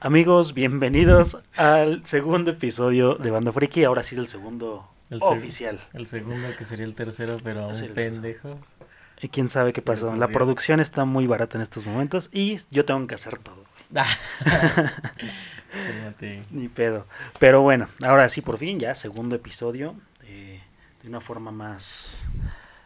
Amigos, bienvenidos al segundo episodio de Banda Friki. Ahora sí, el segundo El seg- oficial. El segundo que sería el tercero, pero un pendejo. Y quién sabe qué pasó. La producción está muy barata en estos momentos y yo tengo que hacer todo. Ni pedo. Pero bueno, ahora sí, por fin, ya, segundo episodio. eh, de una forma más,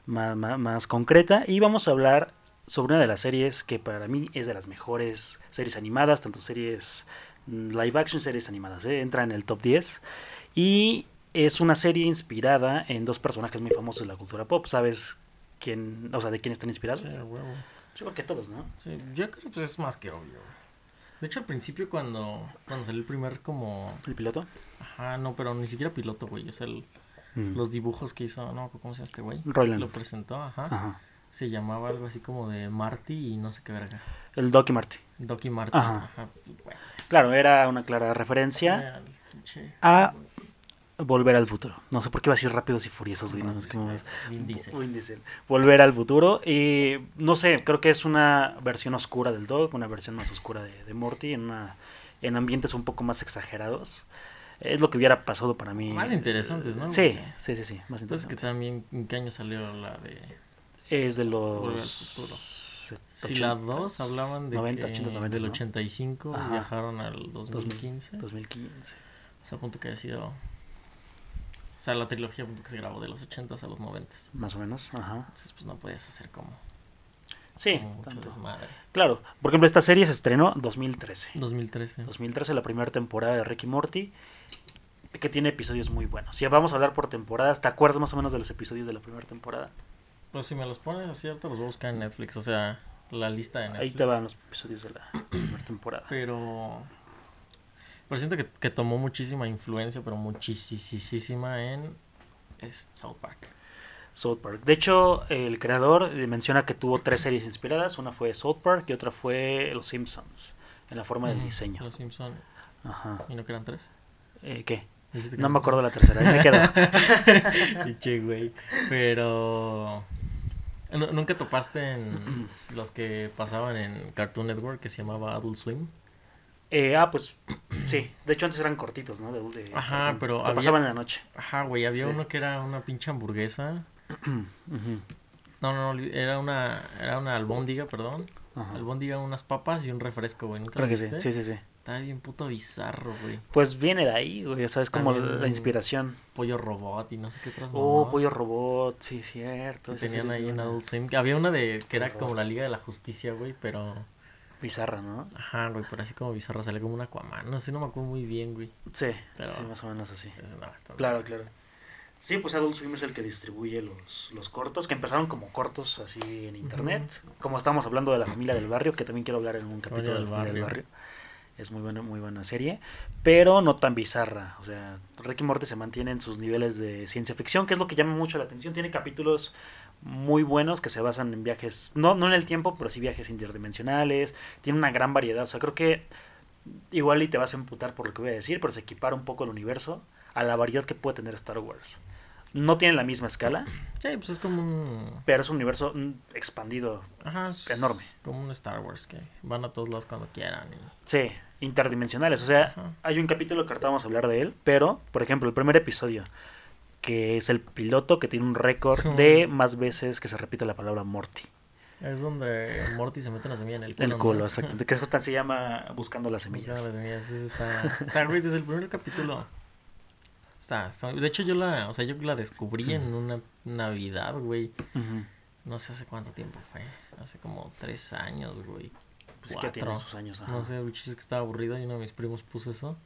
más, más, más concreta. Y vamos a hablar sobre una de las series que para mí es de las mejores series animadas, tanto series mm, live action, series animadas. eh, Entra en el top 10. Y es una serie inspirada en dos personajes muy famosos de la cultura pop. ¿Sabes quién, o sea, de quién están inspirados? Sí, a huevo. Yo creo que todos, ¿no? Sí, yo creo que pues, es más que obvio. De hecho, al principio cuando, cuando salió el primer como... El piloto. Ajá, no, pero ni siquiera piloto, güey. O sea, el- Mm. los dibujos que hizo, no, ¿cómo se llama este güey? Roiland. Lo presentó, ajá. Ajá. Se llamaba algo así como de Marty y no sé qué verga. El Doc y Marty. Doc y Marty. Ajá. Ajá. güey, Claro, era una clara referencia a Volver al futuro. No sé por qué iba a decir rápidos y furiosos, no Vin Diesel. Vin Diesel. Volver al futuro. Y no sé, creo que es una versión oscura del Dog, una versión más oscura de, de Morty, en, una, en ambientes un poco más exagerados. Es lo que hubiera pasado para mí. Más interesantes, ¿no? Sí, sí, sí, sí. Más Pues es que también, ¿en qué año salió la de...? Es de los. Si la 80s, 2 hablaban de 90, que 80, 90, del ¿no? 85 Ajá. viajaron al 2015. 2015. O sea, a punto que ha sido... O sea, la trilogía a punto que se grabó de los 80 a los 90. Más o menos. Ajá. Entonces, pues no podías hacer como, Sí, como mucho tanto. desmadre. Claro. Por ejemplo, esta serie se estrenó en 2013. 2013. 2013, la primera temporada de Ricky Morty, que tiene episodios muy buenos. Ya vamos a hablar por temporadas. ¿Te acuerdas más o menos de los episodios de la primera temporada? Pues si me los pones así, ahorita los voy a buscar en Netflix. O sea, la lista de Netflix. Ahí te van los episodios de la primera temporada. Pero... Pero siento que, que tomó muchísima influencia, pero muchísima en South Park. South Park. De hecho, el creador eh, menciona que tuvo tres series inspiradas. Una fue South Park y otra fue Los Simpsons, en la forma del Ujú, diseño. Los Simpson. Ajá. ¿Y no que eran tres? Eh, ¿Qué? No me acuerdo la tercera, ahí me quedo. Pinche güey. Pero. ¿Nu- ¿Nunca topaste en los que pasaban en Cartoon Network que se llamaba Adult Swim? Eh, ah, pues sí. De hecho, antes eran cortitos, ¿no? De, de- Ajá, de- pero había- pasaban en la noche. Ajá, güey. Había Sí. uno que era una pinche hamburguesa. No, no, no. Era una, era una albóndiga, perdón. ajá. Albóndiga, unas papas y un refresco, güey. ¿Nunca Creo lo viste? Sí, sí, sí. Estaba bien puto bizarro, güey. Pues viene de ahí, güey. O sea, es como También- la inspiración. Pollo robot y no sé qué otras Oh, Pollo Robot, sí, cierto. que tenían es ahí en. Adult Swim. Había una de que era como la Liga de la Justicia, güey, pero... Bizarra, ¿no? Ajá, güey, pero así como bizarra, sale como una Aquaman. No sé, no me acuerdo muy bien, güey. Sí, Pero- sí, más o menos así. Ese no, está Claro, claro. Sí, pues Adult Swim es el que distribuye los, los cortos, que empezaron como cortos así en internet. Como estábamos hablando de la familia del barrio, que también quiero hablar en un capítulo de del la familia del barrio. Es muy buena, muy buena serie, pero no tan bizarra. O sea, Ricky Morty se mantiene en sus niveles de ciencia ficción, que es lo que llama mucho la atención. Tiene capítulos muy buenos que se basan en viajes, no, no en el tiempo, pero sí viajes interdimensionales. Tiene una gran variedad. O sea, creo que igual y te vas a emputar por lo que voy a decir, pero se equipara un poco el universo a la variedad que puede tener Star Wars. No tiene la misma escala, Sí, pues es como un... pero es un universo mm, expandido. Ajá, es Enorme. Como un Star Wars que van a todos lados cuando quieran. Y... Sí, interdimensionales. O sea, Ajá. hay un capítulo que ahorita vamos a hablar de él, pero, por ejemplo, el primer episodio, que es el piloto que tiene un récord de más veces que se repite la palabra Morty. Es donde Morty se mete una semilla en el culo. El culo, ¿no? exactamente. Que se llama Buscando las semillas. Buscando las semillas, ese está... O sea, desde el primer capítulo... Está, está... De hecho, yo la... O sea, yo la descubrí en una Navidad, güey. No sé hace cuánto tiempo fue. Hace como tres años, güey. Pues que tiene Cuatro. sus años. ajá. No sé, el chiste que estaba aburrido y uno de mis primos puso eso.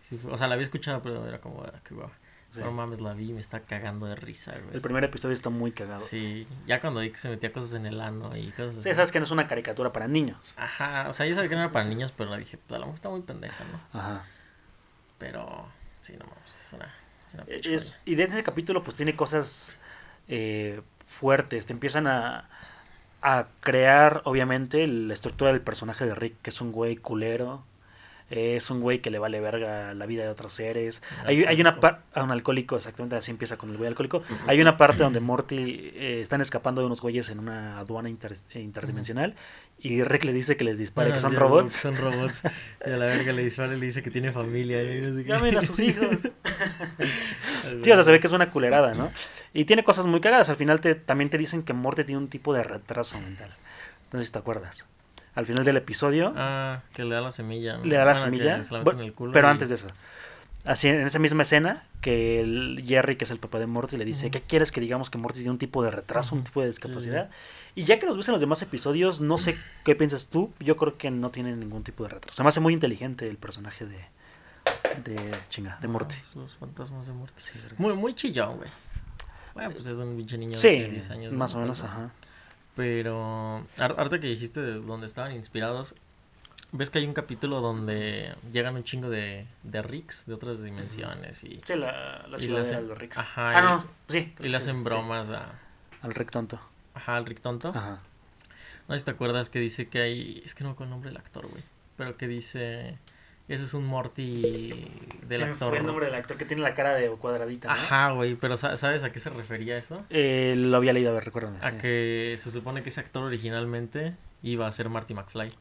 Sí o sea, la había escuchado, pero era como, ah, qué guau. Sí. No mames, la vi y me está cagando de risa, güey. El primer episodio está muy cagado. Sí, Sí, ya cuando vi que se metía cosas en el ano y cosas así. sabes que no es una caricatura para niños. Ajá, o sea, yo sabía que no era para niños, pero dije, pues a lo mejor está muy pendeja, ¿no? Ajá. Pero, sí, no mames, es una, es una Es- pinche joya. y desde ese capítulo pues tiene cosas eh, fuertes, te empiezan a, a crear obviamente la estructura del personaje de Rick, que es un güey culero, eh, es un güey que le vale verga la vida de otros seres. Hay, hay una parte, a un alcohólico, exactamente así empieza con el güey alcohólico. Hay una parte donde Morty eh, están escapando de unos güeyes en una aduana inter- eh, interdimensional y Rick le dice que les dispare, Ah, que son sí, robots. Son robots. Y a la verga le dispara y le dice que tiene familia. y no sé. Llamen a sus hijos. Sí, o sea, se ve que es una culerada, ¿no? Y tiene cosas muy cagadas. Al final te, también te dicen que Morty tiene un tipo de retraso mental. No sé si te acuerdas. Al final del episodio Ah, que le da la semilla. ¿no? le da la semilla. se la mete Bueno, en el culo pero y- antes de eso. Así, en esa misma escena, que el Jerry, que es el papá de Morty, le dice, Ujú. ¿qué quieres que digamos que Morty tiene un tipo de retraso, un tipo de sí, sí. Y ya que los ves en los demás episodios, no sé qué piensas tú, yo creo que no tiene ningún tipo de retraso. Se me hace muy inteligente el personaje de, de chinga, de Ah, Morty. Los fantasmas de Morty. Sí. Muy, muy chillón, güey. Bueno, pues es un pinche niño de Sí, que 10 años. más o menos, ajá. Pero, ahorita que dijiste de dónde estaban inspirados, ves que hay un capítulo donde llegan un chingo de, de Ricks de otras dimensiones y, Sí, la, la Y ciudad de los Ricks. ajá, ah, y- no, sí. y le hacen sí, sí. bromas a, Al Rick tonto. Ajá, al Rick Tonto. Ajá. No sé si te acuerdas que dice que hay, es que no acuerdo el nombre del actor, güey, pero que dice, ese es un Morty del me actor. fue el nombre del actor que tiene la cara de cuadradita, ¿no? Ajá, güey, pero sa- ¿sabes a qué se refería eso? Eh, lo había leído, a ver, recuérdame. A sí. que se supone que ese actor originalmente iba a ser Marty McFly,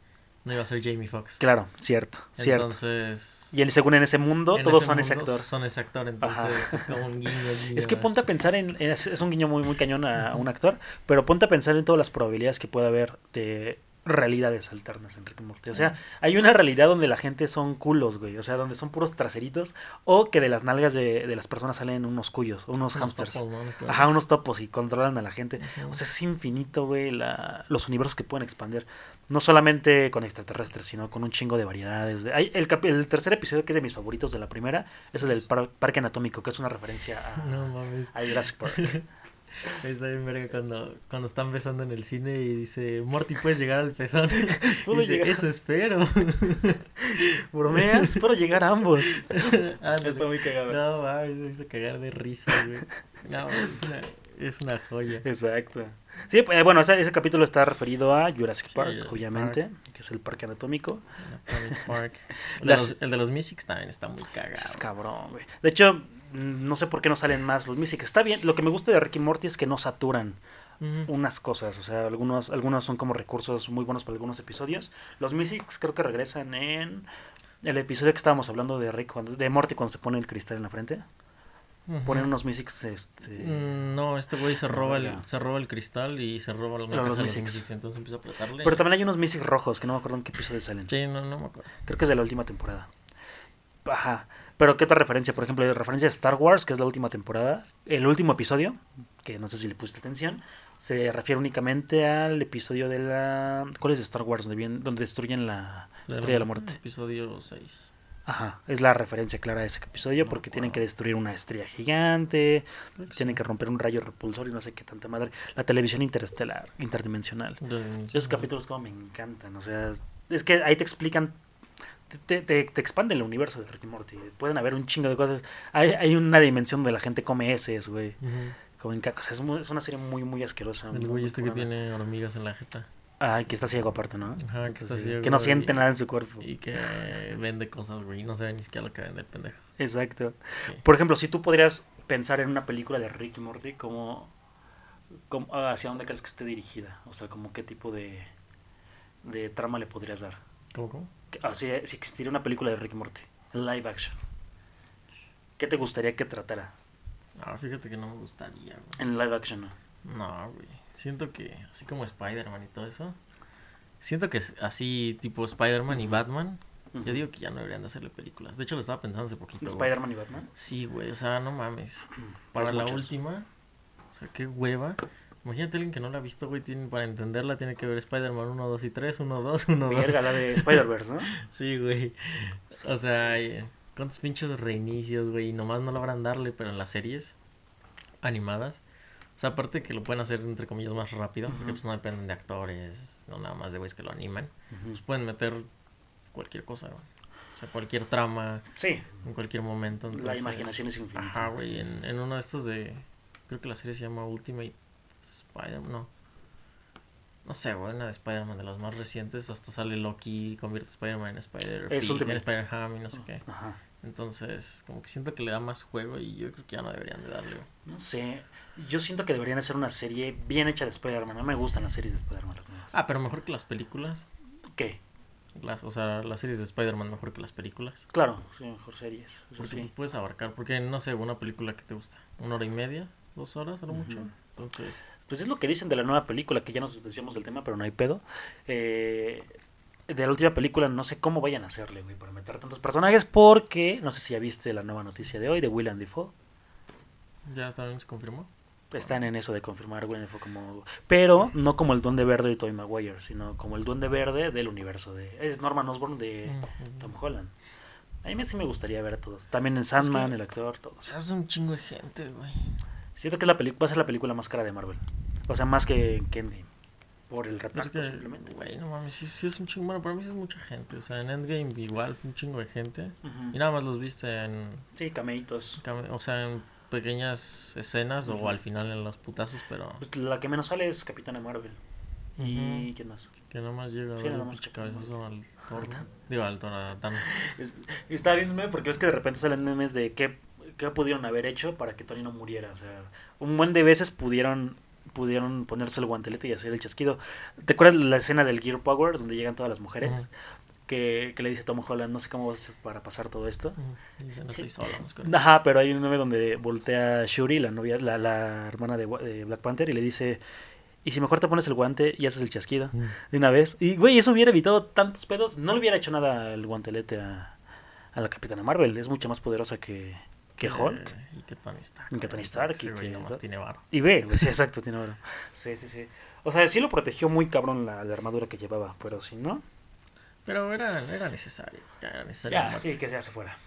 no iba a ser Jamie Foxx. Claro, cierto, cierto. Entonces, Y él, según en ese mundo, en todos ese son ese actor. Son ese actor, entonces Ajá. es como un guiño. guiño Es que ponte a pensar en. Es, es un guiño muy, muy cañón a, a un actor, pero ponte a pensar en todas las probabilidades que puede haber de realidades alternas en Rick Morty. O sea, hay una realidad donde la gente son culos, güey. O sea, donde son puros traseritos. O que de las nalgas de, de las personas salen unos cuyos, unos unos hamsters. topos, ¿no? Ajá, unos topos y controlan a la gente. O sea, es infinito, güey, la, los universos que pueden expandir. No solamente con extraterrestres, sino con un chingo de variedades. de- hay el, el tercer episodio, que es de mis favoritos de la primera, es el del par- Parque Anatómico, que es una referencia a, No mames. a Jurassic Park. Está bien verga cuando, cuando están besando en el cine y dice, Morty, puedes llegar al pezón. Dice, llegar. eso espero. Bromeas, espero llegar a ambos. Ándale. Está muy cagado. No mames, me hizo cagar de risa, güey. No, es una, es una joya. Exacto. Sí, pues, bueno, ese, ese capítulo está referido a Jurassic Sí, Park, Jurassic obviamente, que es el parque anatómico. Park. El de, los, el de los Mystics también está muy cagado. Es cabrón, güey. De hecho, no sé por qué no salen más los Mystics. Está bien, lo que me gusta de Ricky Morty es que no saturan unas cosas. O sea, algunos, algunos son como recursos muy buenos para algunos episodios. Los Mystics creo que regresan en el episodio que estábamos hablando de Rick, cuando, de Morty cuando se pone el cristal en la frente. Ponen unos Mystics, este... Mm, No, este güey se roba el, se roba el cristal y se roba la Los caja de los. Mystics, entonces empieza a apretarle. Pero también hay unos Mystics rojos, que no me acuerdo en qué episodio salen. Sí, no, no me acuerdo. Creo que es de la última temporada. Ajá. Pero ¿qué otra referencia? Por ejemplo, referencia a Star Wars, que es la última temporada. El último episodio, que no sé si le pusiste atención, se refiere únicamente al episodio de la... ¿Cuál es de Star Wars? Donde, viene- donde destruyen la Estrella de la Muerte. Episodio 6. Ajá. Es la referencia clara a ese episodio No porque tienen que destruir una estrella gigante, tienen que romper un rayo repulsor y no sé qué tanta madre. La televisión interestelar, interdimensional. De- Esos capítulos como me encantan, o sea, es que ahí te explican, te, te, te expanden el universo de Rick y Morty, pueden haber un chingo de cosas, hay, hay una dimensión donde la gente come heces, güey, como en cacos, es, es una serie muy, muy asquerosa. El güey este que tiene hormigas en la jeta. Ay, que está ciego aparte, ¿no? Ajá, que está ciego Que no y- siente nada en su cuerpo. Y que vende cosas, güey. y No sabe ni siquiera lo que vende el pendejo. Exacto. Sí. Por ejemplo, si tú podrías pensar en una película de Rick y Morty, como, como- hacia dónde crees que esté dirigida? O sea, como qué tipo de, de trama le podrías dar. ¿Cómo, cómo? Que- ah, si, existiera una película de Rick Morty, en live action, ¿qué te gustaría que tratara? Ah, fíjate que no me gustaría, güey. En live action, ¿no? No, güey. Siento que, así como Spider-Man y todo eso. Siento que así, tipo Spider-Man y. Batman. Yo digo que ya no deberían de hacerle películas. De hecho, lo estaba pensando hace poquito. Spider-Man y Batman. Sí, güey. O sea, no mames. Para Pues la muchos. última. O sea, qué hueva. Imagínate alguien que no la ha visto, güey. Tiene, para entenderla tiene que ver Spider-Man 1, 2 y 3. 1, 2, 1, 2. Verga, la de Spider-Verse, ¿no? Sí, güey. O sea, ¿cuántos pinches reinicios, güey? Y nomás no logran darle, pero en las series animadas. O sea, aparte que lo pueden hacer, entre comillas, más rápido, porque pues no dependen de actores, no nada más de güeyes que lo animan. Pues pueden meter cualquier cosa, güey. O sea, cualquier trama Sí, en cualquier momento. la entonces- imaginación es infinita. Ajá, güey. En, en uno de estos de. Creo que la serie se llama Ultimate Spider-Man. No. No sé, güey, una de Spider-Man de las más recientes. Hasta sale Loki, convierte a Spider-Man en Spider Es Pig, Ultimate. en Spider-Ham y no sé qué. Ajá. Entonces, como que siento que le da más juego y yo creo que ya no deberían de darle. No sé. Yo siento que deberían hacer una serie bien hecha de Spider-Man. No me gustan las series de Spider-Man. Ah, pero mejor que las películas. ¿Qué? Las, o sea, las series de Spider-Man mejor que las películas. Claro, sí, mejor series. Eso Porque sí. puedes abarcar. Porque, no sé, una película que te gusta. ¿Una hora y media? ¿Dos horas? A lo mucho. Entonces, Pues es lo que dicen de la nueva película, que ya nos desviamos del tema, pero no hay pedo. Eh, de la última película no sé cómo vayan a hacerle, güey, para meter tantos personajes, porque no sé si ya viste la nueva noticia de hoy de William Defoe. ya también se confirmó. Están en eso de confirmar William Defoe como... Pero no como el Duende Verde de Tobey Maguire, sino como el Duende Verde del universo de... Es Norman Osborn de Mm, Tom. Holland. A mí sí me gustaría ver a todos. También en Sandman, que- el actor, todos. O sea, es un chingo de gente, güey. Siento que es la va a ser la película más cara de Marvel. O sea, más que, que Endgame. Por el Pero es reparto, que, simplemente. güey, no mames, sí, sí es un chingo. Bueno, para mí sí es mucha gente. O sea, en Endgame igual fue un chingo de gente. Y nada más los viste en. Sí, cameitos. cam- O sea, en pequeñas escenas o al final en los putazos, pero Pues la que menos sale es Capitana Marvel. ¿Y quién más? que nada más llega Sí, a ver pinche cabezazo al Thor. Digo, al Thor, a Thanos. Es- Estaba viéndome porque es que de repente salen memes de qué, qué pudieron haber hecho para que Tony no muriera. O sea, un buen de veces pudieron pudieron ponerse el guantelete y hacer el chasquido. ¿Te acuerdas la escena del Gear Power donde llegan todas las mujeres? Que, que le dice Tom Holland, no sé cómo vas a hacer para pasar todo esto. Y dice, no estoy solo, no Ajá, pero hay un meme donde voltea Shuri, la novia, la, la hermana de, Black Panther, y le dice, y si mejor te pones el guante y haces el chasquido de una vez. Y, güey, eso hubiera evitado tantos pedos. No le hubiera hecho nada el guantelete a, a la Capitana Marvel. Es mucho más poderosa que, que Hulk. Eh, y que Tony Stark. Y que Tony Stark, y que- nomás tiene varo. Y ve, exacto, tiene oro. Sí, sí, sí. O sea, sí lo protegió muy cabrón la, la armadura que llevaba, pero si no, Pero era, era necesario. Ya era necesario. ya, sí, que ya se fuera.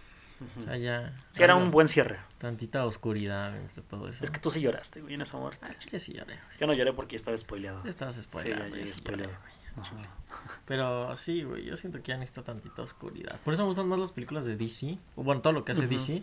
O sea, ya. Sí, era un buen cierre. Tantita oscuridad entre todo eso. Es que tú sí lloraste, güey, en esa muerte. Ah, chile sí lloré. Yo no lloré porque estaba spoileado. Estabas Sí, llegué sí lloré, spoileado. güey. Pero sí, güey, yo siento que ya necesita tantita oscuridad. Por eso me gustan más las películas de DC. O bueno, todo lo que hace. DC.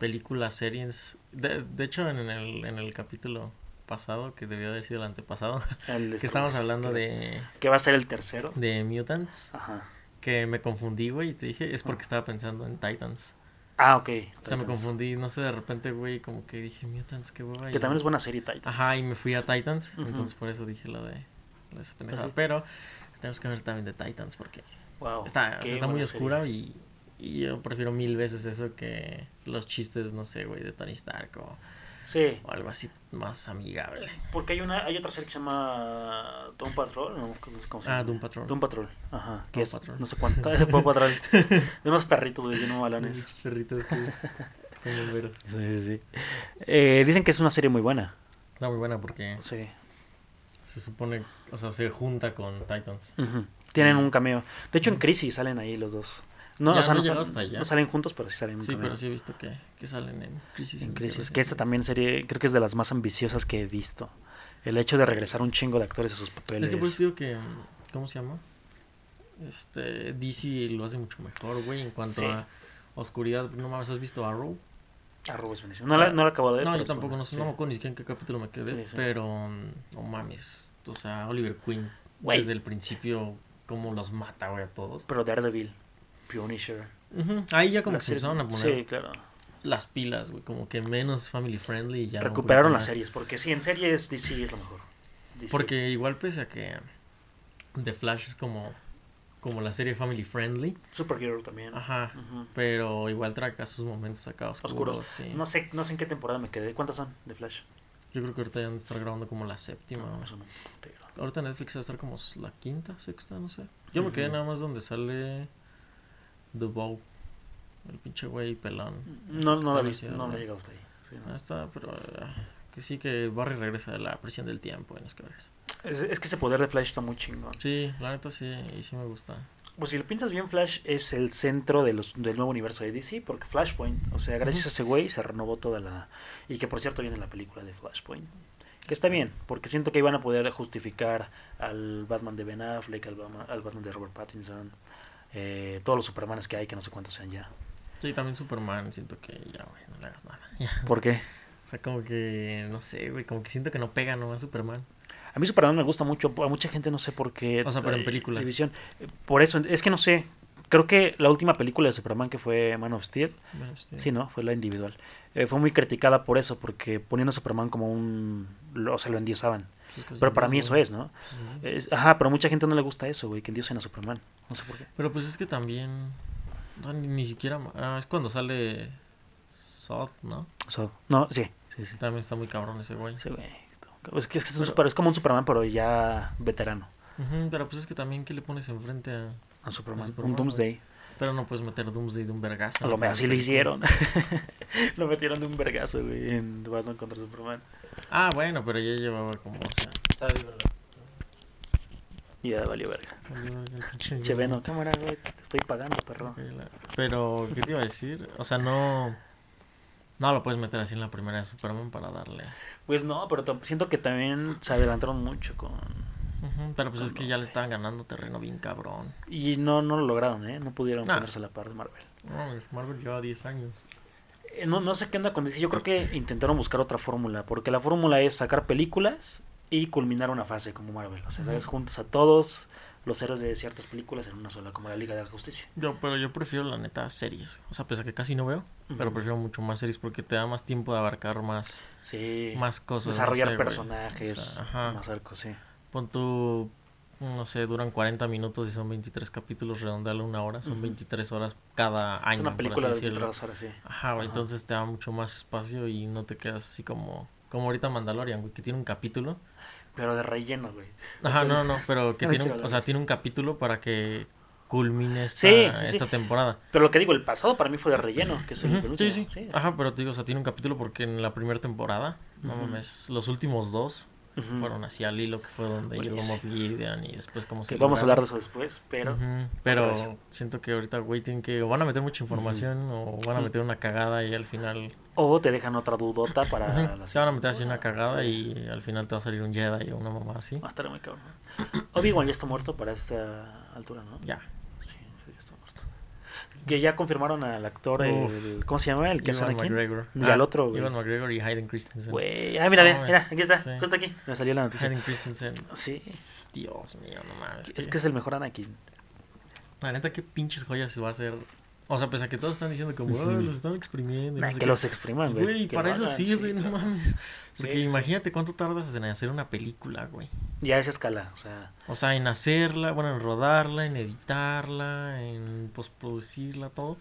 Películas, series. De, de hecho, en el, en el capítulo pasado, que debió haber sido el antepasado, El que estábamos hablando que- de, Que va a ser el tercero. de Mutants. Ajá. Que me confundí, güey, y te dije, es porque Ah. estaba pensando en Titans. Ah, ok. O sea, me Titans. confundí, no sé, de repente, güey, como que dije Mutants, qué hueva. Que y- también es buena serie Titans. Ajá, y me fui a Titans, entonces por eso dije lo de, lo de esa pendejada. sí. Pero tenemos que ver también de Titans porque Wow, está, o qué sea, está muy oscura serie. y, y yo prefiero mil veces eso que los chistes, no sé, güey, de Tony Stark o, Sí, o algo así más amigable. porque hay una hay otra serie que se llama Doom Patrol, no ¿cómo se Ah, llama? Doom Patrol. Doom Patrol, ajá, Doom es Patrol. no sé cuánto, Doom Patrol. de unos perritos, güey, bien balones. Esos perritos que es- son bomberos. Sí, sí, sí. Eh, dicen que es una serie muy buena. Está muy buena porque Sí. se supone, o sea, se junta con Titans. Ujú. Tienen un cameo. De hecho, en Crisis salen ahí los dos. No, Ya, o sea, no no, he llegado sal- hasta allá. no salen juntos, pero sí salen en un Sí, pero sí he visto que, que salen en Crisis. En Crisis. Que esta también serie, creo que es de las más ambiciosas que he visto. El hecho de regresar un chingo de actores a sus papeles. Es que pues digo que, ¿cómo se llama? Este, DC lo hace mucho mejor, güey, en cuanto Sí. a oscuridad. No mames, ¿has visto Arrow? Arrow es buenísimo. O No, sea, la, no la acabo de ver. No, yo tampoco, no sé, sí. no me acuerdo ni siquiera en qué capítulo me quedé, Sí, pero no mames, o sea, Oliver Queen, Güey. desde el principio, cómo los mata, güey, a todos. Pero Daredevil, Punisher. Ujú, Ahí ya como que se empezaron a poner Sí, claro. las pilas, güey, como que menos family friendly y ya. Recuperaron las más. series. Porque sí, en series DC es lo mejor. DC. Porque igual pese a que The Flash es como, como la serie family friendly, Supergirl también. ajá, pero igual trae acá sus momentos acá oscuros. Oscuros. sí. No sé, no sé en qué temporada me quedé. ¿Cuántas son de Flash? Yo creo que ahorita ya van a estar grabando como la séptima. No, o- eso no. te- Ahorita Netflix va a estar como la quinta, sexta, no sé. Yo me quedé nada más donde sale The Bow. El pinche güey pelón. No, no en vi, ciudad, no ¿no? la he llegado hasta ahí. Sí, no. Ah, está, pero eh, que sí que Barry regresa de la prisión del tiempo es que ves. Es, es que ese poder de Flash está muy chingón. Sí, la neta sí, y sí me gusta. Pues si lo piensas bien, Flash es el centro de los, del nuevo universo de DC, porque Flashpoint, o sea, gracias a ese güey se renovó toda la... Y que por cierto viene la película de Flashpoint. Que está bien, porque siento que iban a poder justificar al Batman de Ben Affleck, al Batman, al Batman de Robert Pattinson, eh, todos los Supermanes que hay, que no sé cuántos sean ya. Sí, también Superman, siento que ya, güey, no le hagas nada. Ya. ¿Por qué? O sea, como que, no sé, güey, como que siento que no pega nomás Superman. A mí Superman me gusta mucho, a mucha gente no sé por qué. O sea, pero en eh, películas. división. Eh, Por eso, es que no sé. Creo que la última película de Superman que fue Man of Steel, sí, ¿no? Fue la individual. eh, fue muy criticada por eso, porque poniendo a Superman como un... O sea, lo endiosaban. Pero para mí es eso es, ¿no? Sí. Es- ajá, pero a mucha gente no le gusta eso, güey, que endiosen a Superman. No sé por qué. Pero pues es que también. ni, ni siquiera. ah, es cuando sale. Sod, ¿no? Sea, no, sí, sí, sí. También está muy cabrón ese güey. Sí, güey. Es que es, que es, un Pero- super- es como un Superman, pero ya veterano. Ujú, pero pues es que también, ¿qué le pones enfrente a.? A Superman. Superman, un Doomsday. Pero no puedes meter Doomsday de un vergazo. A lo así lo hicieron. lo metieron de un vergazo, güey, en Batman contra Superman. Ah, bueno, pero ya llevaba como, o sea. ya valió verga. Che. Veno, cámara, güey, te estoy pagando, perro. Pero, ¿qué te iba a decir? O sea, no. No lo puedes meter así en la primera de Superman para darle. Pues no, pero siento que también se adelantaron mucho con... Ujú, Pero pues es que ya le estaban ganando terreno bien cabrón. Y no, no lo lograron, ¿eh? No pudieron Nah. ponerse a la par de Marvel. No, es- Marvel lleva 10 años. Eh, No, no sé qué onda con DC. Yo creo que intentaron buscar otra fórmula. Porque la fórmula es sacar películas y culminar una fase como Marvel. O sea, ¿sabes? Juntas a todos los héroes de ciertas películas en una sola, como la Liga de la Justicia. Yo, pero yo prefiero la neta series. O sea, pese a que casi no veo, pero prefiero mucho más series porque te da más tiempo de abarcar más, Sí. más cosas. no Desarrollar sé, personajes. O sea, ajá. Más arcos, sí. Pon tu, no sé, duran 40 minutos y son 23 capítulos, redondealo una hora, son Ujú. 23 horas cada año. es una película de así decirlo. 23 horas, sí. Ajá, Ajá. entonces te da mucho más espacio y no te quedas así como, como ahorita Mandalorian, güey, que tiene un capítulo. Pero de relleno, güey. Ajá, no, no, pero que No tiene, un, o sea, tiene un capítulo para que culmine esta, Sí, sí, sí. esta temporada. Pero lo que digo, el pasado para mí fue de relleno. Que es el penúltimo, Sí, sí, Ajá, pero te digo, o sea, tiene un capítulo porque en la primera temporada, no mames, los últimos dos Ujú. fueron así al hilo, que fue donde llegó Buenísimo. Moff Gideon y después cómo se vamos a hablar de eso después, pero... Pero siento que ahorita, tienen que o van a meter mucha información o van a meter una cagada y al final O te dejan otra dudota para... La te van a meter así una cagada y al final te va a salir un Jedi o una mamá así. Va a estar muy cabrón. Obi-Wan ya está muerto para esta altura, ¿no? Ya. Sí, sí, ya está muerto. Que ya confirmaron al actor, el, ¿cómo se llama? El que Ivan. McGregor. Y al otro, güey. Ivan McGregor y Hayden Christensen. Güey, ah, mira, mira, aquí está, sí. justo aquí. Me salió la noticia. Hayden Christensen. Sí, Dios mío, no mames. es que- que es el mejor Anakin. La neta, qué pinches joyas va a hacer. O sea, pese a que todos están diciendo como. "Ay, los están exprimiendo. y no sé que qué". los expriman, Pues, güey. Güey, para eso sirve, sí, no claro. mames. Porque Sí, sí, sí. imagínate cuánto tardas en hacer una película, güey. Ya a esa escala, o sea... O sea, en hacerla, bueno, en rodarla, en editarla, en postproducirla, todo.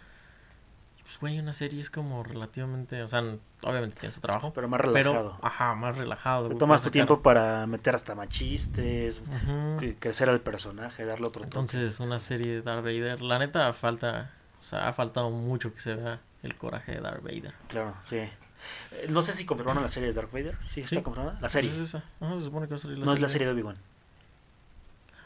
Y, Pues, güey, una serie es como relativamente, o sea, obviamente tiene su trabajo, Pero más relajado. pero, ajá, más relajado. Te güey, tomas tu sacar- tiempo para meter hasta que- crecer al personaje, darle otro toque. Entonces, una serie de Darth Vader, la neta falta, o sea, ha faltado mucho que se vea el coraje de Darth Vader. Claro, sí. Eh, No sé si confirmaron la serie de Dark Vader. Sí, está Sí. confirmada. La serie. Pues es esa. Ajá, se supone que va a salir la no es la serie de Obi-Wan.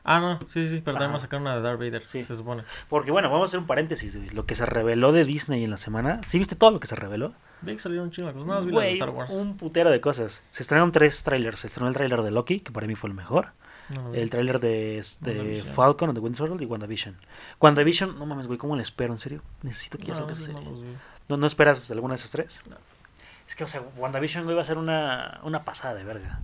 Ah, no, sí, sí, pero también va a sacar una de Darth Vader, Sí. se supone. Porque bueno, vamos a hacer un paréntesis. güey. Lo que se reveló de Disney en la semana. ¿Sí viste todo lo que se reveló? De que salieron chingos, no, vi las de Star Wars. un putero de cosas. Se estrenaron tres trailers. Se estrenó el trailer de Loki, que para mí fue el mejor. No. El trailer de, de. Falcon and the Winter Soldier y WandaVision. WandaVision, no mames, güey, ¿cómo le espero? ¿En serio? Necesito que ya No, salga no. ¿No, ¿No esperas alguna de esas tres? No. Es que, o sea, WandaVision, güey, va a ser una, una pasada de verga.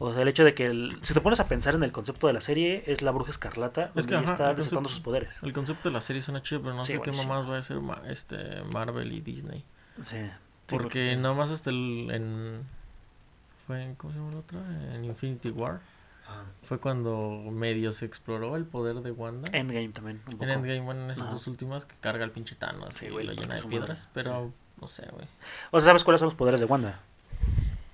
O sea, el hecho de que, el- si te pones a pensar en el concepto de la serie, es la bruja escarlata, Es que, ajá, está desatando sus poderes. El concepto de la serie suena chido, pero no Sí, sé qué mamás va a ser este Marvel y Disney. Sí. Sí, Porque sí. nada más hasta el en fue en ¿cómo se llama la otra? En Infinity War Ah. fue cuando medio se exploró el poder de Wanda. Endgame también. Un poco. En Endgame, bueno, en esas Ajá. dos últimas que carga el pinche Thanos Sí, y güey, lo le llena de piedras, madre, pero no sé, güey. O sea, ¿sabes cuáles son los poderes de Wanda?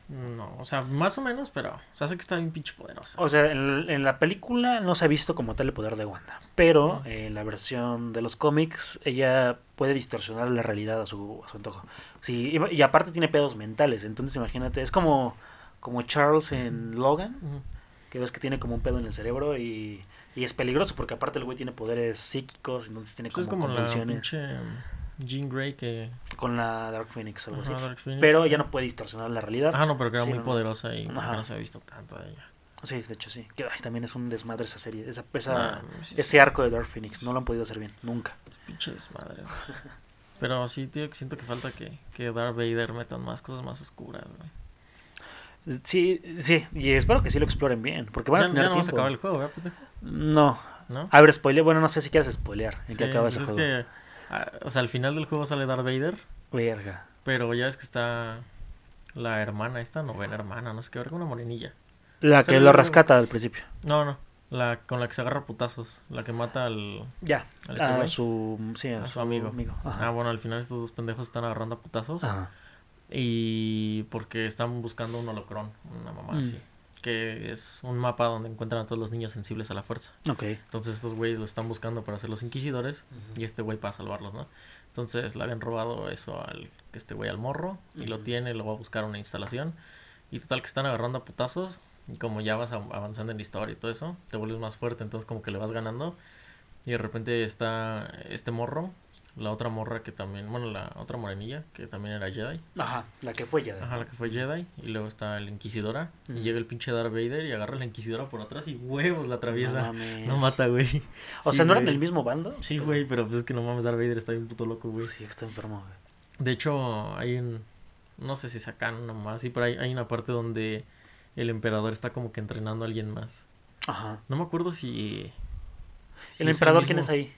No, o sea, más o menos, pero o sea, sé que está bien pinche poderosa. O sea, en, en la película no se ha visto como tal el poder de Wanda. Pero en la versión de los cómics, ella puede distorsionar la realidad a su, a su antojo. Sí, y, y aparte tiene pedos mentales. Entonces imagínate, es como, como Charles en Logan. Que ves que tiene como un pedo en el cerebro y, y es peligroso porque aparte el güey tiene poderes psíquicos, entonces tiene Pues como, es como la pinche Jean Grey que con la Dark Phoenix algo Ajá, así. Dark Phoenix. Pero ella no puede distorsionar la realidad. Ah, no, pero que era Sí, muy no, poderosa y no se ha visto tanto de ella. Sí, de hecho sí. Que ay, también es un desmadre esa serie, esa, esa- sí, ese sí. arco de Dark Phoenix. No lo han podido hacer bien, nunca. Pinche desmadre, güey. Pero sí, tío, que siento que falta que, que Darth Vader metan más cosas más oscuras, güey. Sí, sí, y espero que sí lo exploren bien, porque van Ya, a ya tener no vas a tiempo. acabar el juego, ¿verdad? No. ¿No? A ver, spoiler, bueno, no sé si quieres spoilear en Sí, qué acaba pues ese es juego. que, ah, o sea, al final del juego sale Darth Vader, Verga. pero ya ves que está la hermana, esta novena hermana, no sé qué, verga, una morenilla. La que lo rescata al principio. No, no, la con la que se agarra a putazos, la que mata al... Ya. ¿Al este A su, sí, a, A su amigo. Ajá. Ah, bueno, al final estos dos pendejos están agarrando a putazos. Ajá. Y porque están buscando un holocrón, una mamá Mm. así. Que es un mapa donde encuentran a todos los niños sensibles a la fuerza. Ok. Entonces estos güeyes lo están buscando para ser los inquisidores y este güey para salvarlos, ¿no? Entonces le habían robado eso al este güey al morro y lo tiene, lo va a buscar a una instalación. Y total que están agarrando a putazos y como ya vas av- avanzando en la historia y todo eso, te vuelves más fuerte, entonces como que le vas ganando y de repente está este morro, la otra morra que también, bueno, la otra morenilla que también era Jedi. Ajá, la que fue ya. Ajá, la que fue Jedi. Y luego está la Inquisidora. Y llega el pinche Darth Vader y agarra a la Inquisidora por atrás y huevos la atraviesa. No mata, güey. O Sí, sea, ¿no eran del mismo bando? Sí, güey, pero pues es que no mames, Darth Vader está bien puto loco, güey. Sí, está enfermo, güey. De hecho, hay un... No sé si sacan nomás, sí, pero hay, hay una parte donde el emperador está como que entrenando a alguien más. Ajá. No me acuerdo si... si ¿El emperador mismo- quién es ahí?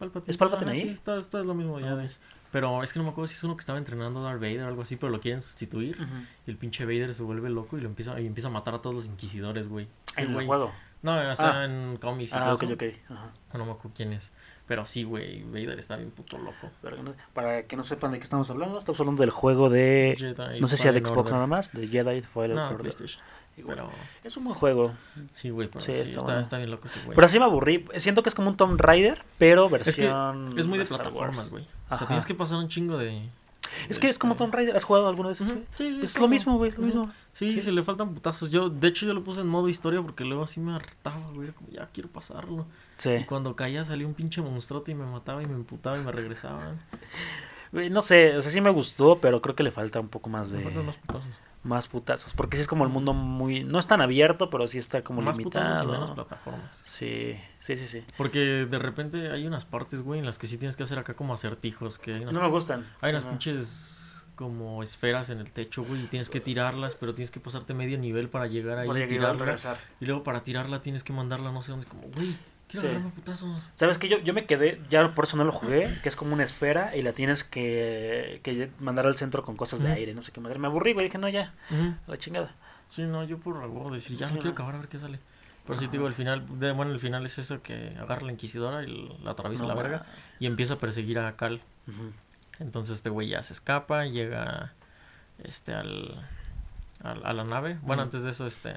Palpatine. ¿Es Palpatine Ajá, ahí? Sí, esto, esto es lo mismo ya. Ah, de- ves. Pero es que no me acuerdo si es uno que estaba entrenando a Darth Vader o algo así, pero lo quieren sustituir. Ujú. Y el pinche Vader se vuelve loco y lo empieza, y empieza a matar a todos los inquisidores, güey. Ese En el juego. No, o sea, Ah. en cómics y Ah, todo ok, eso. ok. Ajá. No me acuerdo quién es. Pero sí, güey, Vader está bien puto loco. Para que no sepan de qué estamos hablando, estamos hablando del juego de... Jedi No sé si era de Xbox Order. nada más, de Jedi Fallen No, Order. PlayStation. Pero Es un buen juego. sí, güey, pero Sí, sí, está está, bueno. está bien loco ese güey. Pero así me aburrí. Siento que es como un Tomb Raider, pero es que versión... es muy de plataformas, güey. O sea, tienes que pasar un chingo de... Es que es como este, Tomb Raider. ¿Has jugado alguna vez? Ujú, sí, sí, Es lo mismo, güey, lo mismo. Sí, Sí. se le faltan putazos. Yo, de hecho, yo lo puse en modo historia porque luego así me hartaba, güey. Era como, ya quiero pasarlo. Y Sí. cuando caía salía un pinche monstruote y me mataba y me emputaba y me regresaban. Güey, No sé, o sea, sí me gustó, pero creo que le falta un poco más de... Me faltan más putazos. Más putazos. Porque sí es como el mundo muy... No es tan abierto, pero sí está como más limitado. putazos y menos plataformas. Sí, sí, sí, sí. Porque de repente hay unas partes, güey, en las que sí tienes que hacer acá como acertijos. Que hay unas, No me gustan. hay unas no. pinches como esferas en el techo, güey, y tienes que tirarlas, pero tienes que pasarte medio nivel para llegar ahí Por y tirarla. Y luego para tirarla tienes que mandarla no sé dónde. Como, güey, quiero Sí. agarrarme putazos. ¿Sabes qué? Yo, yo me quedé, ya por eso no lo jugué, que es como una esfera y la tienes que, que mandar al centro con cosas de aire, no sé qué madre. Me aburrí, güey, dije, no, ya, la chingada. Sí, no, yo por algo decir, ya Sí, no quiero no. acabar a ver qué sale. Pero sí Ajá. te digo, el final, de, bueno, el final es eso que agarra la inquisidora y la atraviesa No, la verga y empieza a perseguir a Cal. Entonces este güey ya se escapa, llega este al, al- a la nave. Bueno, antes de eso este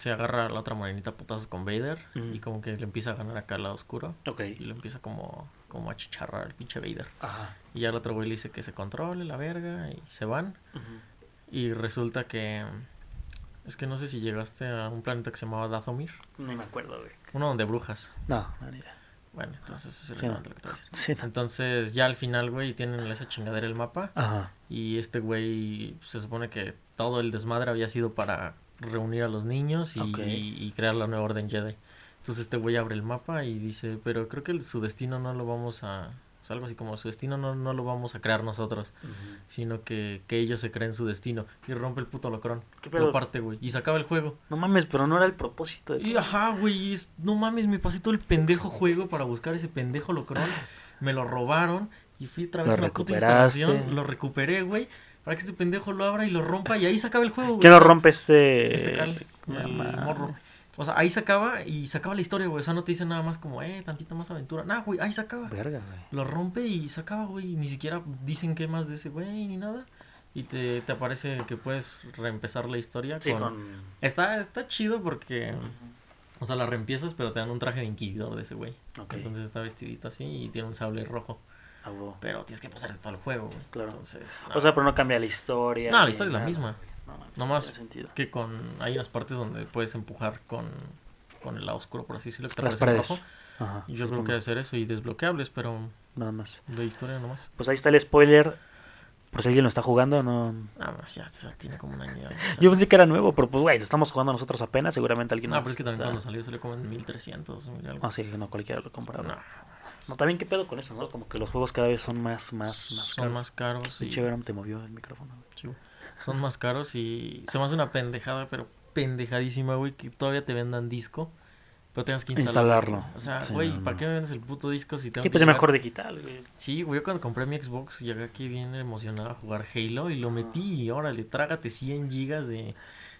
se agarra a la otra morenita putazos con Vader y como que le empieza a ganar acá al lado oscuro Ok. y lo empieza como como a chicharrar el pinche Vader. Ajá. Y ya el otro güey le dice que se controle la verga y se van y resulta que es que no sé si llegaste a un planeta que se llamaba Dathomir, Ni me acuerdo, güey. uno donde brujas. No, no, ni idea. Bueno, entonces ese es Sí, irrelevante lo que te voy a decir. Sí, no. Entonces ya al final, güey, tienen esa chingadera el mapa Ajá. Y este güey se supone que todo el desmadre había sido para reunir a los niños y, Ok. y- y crear la nueva orden Jedi. Entonces este güey abre el mapa y dice, pero creo que el- su destino no lo vamos a... O sea, algo así como su destino no, no lo vamos a crear nosotros, sino que, que ellos se creen su destino. Y rompe el puto holocrón. ¿Qué pedo? Lo parte, güey. Y se acaba el juego. No mames, pero no era el propósito. De Y ajá, güey, no mames, me pasé todo el pendejo juego para buscar ese pendejo holocrón. Me lo robaron y fui otra vez Lo a una puta instalación. Lo recuperé, güey, para que este pendejo lo abra y lo rompa y ahí se acaba el juego, güey. ¿Quién lo rompe este? Este cal, el morro. O sea, ahí se acaba y se acaba la historia, güey. O sea, no te dicen nada más como, eh, tantita más aventura. Nah, güey, ahí se acaba. Verga, güey. Lo rompe y se acaba, güey. Ni siquiera dicen qué más de ese güey ni nada. Y te, te aparece que puedes reempezar la historia Sí, con... con... Está, está chido porque... O sea, la reempiezas, pero te dan un traje de inquisidor de ese güey. Ok. Entonces está vestidito así y tiene un sable rojo. Ah. Pero tienes que pasarte todo el juego, güey. Claro. Entonces, O sea, pero no cambia la historia. No, la historia es la nada, misma. No, no sentido. que con... Hay unas partes donde puedes empujar con, con el lado oscuro, por así decirlo, que te Las paredes. rojo. Ajá. Y yo creo que hacer eso y desbloqueables, pero Nada más. de historia nomás. Pues ahí está el spoiler. Por si alguien lo está jugando, no. Nada más, ya tiene como un año. ya, o sea. Yo pensé que era nuevo, pero pues, güey, lo estamos jugando nosotros apenas. Seguramente alguien No, más pero es que también está- cuando salió, salió como en 1300, mil algo. Ah, sí, no cualquiera lo compraba. No, No, también qué pedo con eso, ¿no? Como que los juegos cada vez son más, más, más son caros. más caros. Y... chévere, te movió el micrófono. Sí. Son más caros y se me hace una pendejada, pero pendejadísima, güey, que todavía te vendan disco. Pero tengas que instalarlo. Instalarlo. O sea, Sí, güey, no, ¿para qué me vendes el puto disco si tengo Sí, que pues mejor digital, güey. Sí, güey, yo cuando compré mi Xbox llegué aquí bien emocionado a jugar Halo y lo metí y órale, trágate 100 gigas de,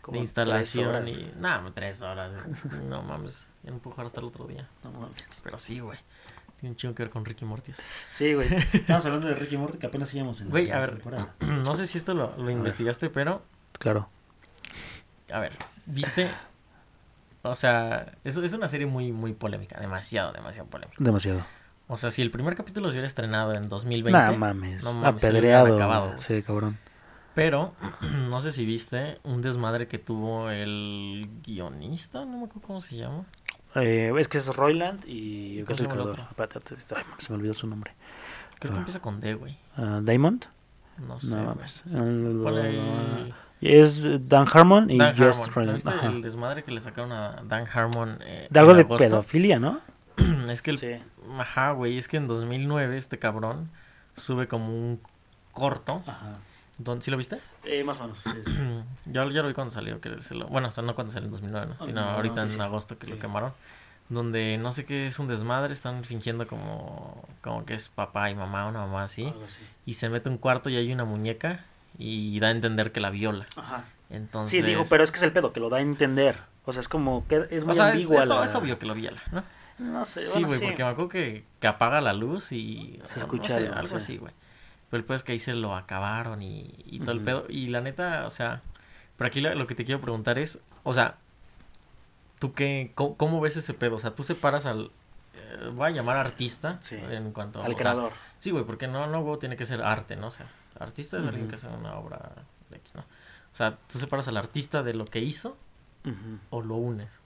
de instalación y... Nada, tres horas. No mames, ya no puedo jugar hasta el otro día. No mames. Pero sí, güey. Tiene un chingo que ver con Ricky Morty. eso. Sí, güey. Estamos hablando de Ricky Morty que apenas íbamos en Güey, a ver. temporada. No sé si esto lo, lo investigaste, pero... Claro. A ver, ¿viste? O sea, es, es una serie muy, muy polémica. Demasiado, demasiado polémica. Demasiado. O sea, si el primer capítulo se hubiera estrenado en 2020... No mames. no mames, Apedreado. acabado. Sí, cabrón. Pero, no sé si viste un desmadre que tuvo el guionista, no me acuerdo cómo se llama. Eh, es que es Royland y ¿Y que cómo es el ay, se me olvidó su nombre. Creo que Ah. empieza con D, güey. Ah, Diamond. No sé, no. El- Es Dan Harmon y Dan Just Harmon. ¿No Roiland. viste Ajá. el desmadre que le sacaron a Dan Harmon eh, De algo de agosto? pedofilia, ¿no? Es que el... Sí. Ajá, güey, es que en 2009 este cabrón sube como un corto. Ajá. ¿Sí lo viste? Eh, más o menos. Yo ya lo vi cuando salió, que se lo... Bueno, o sea, no cuando salió en 2009, ¿no? Ah, sino no, no, ahorita en agosto que lo quemaron. Donde no sé qué es un desmadre, están fingiendo como, como que es papá y mamá, una mamá así. Y se mete un cuarto y hay una muñeca y da a entender que la viola. Ajá. Entonces... Sí, digo, pero es que es el pedo, que lo da a entender. O sea, es como que es muy O sea, es, ambigua es- la- es obvio que lo viola, ¿no? No sé, Sí, bueno, güey, porque me acuerdo que, que apaga la luz y... Se o escucha no sé, algo, algo sí. así, güey. Pero el pedo es que ahí se lo acabaron y, y todo el pedo. Y la neta, o sea... Pero aquí lo, lo que te quiero preguntar es... O sea... ¿Tú qué... Cómo, cómo ves ese pedo? O sea, tú separas al... eh, voy a llamar artista Sí. en cuanto... al sea, creador. sí, güey, porque no, no, tiene que ser arte, ¿no? O sea, artista es alguien que hace una obra de X, ¿no? O sea, tú separas al artista de lo que hizo o lo unes.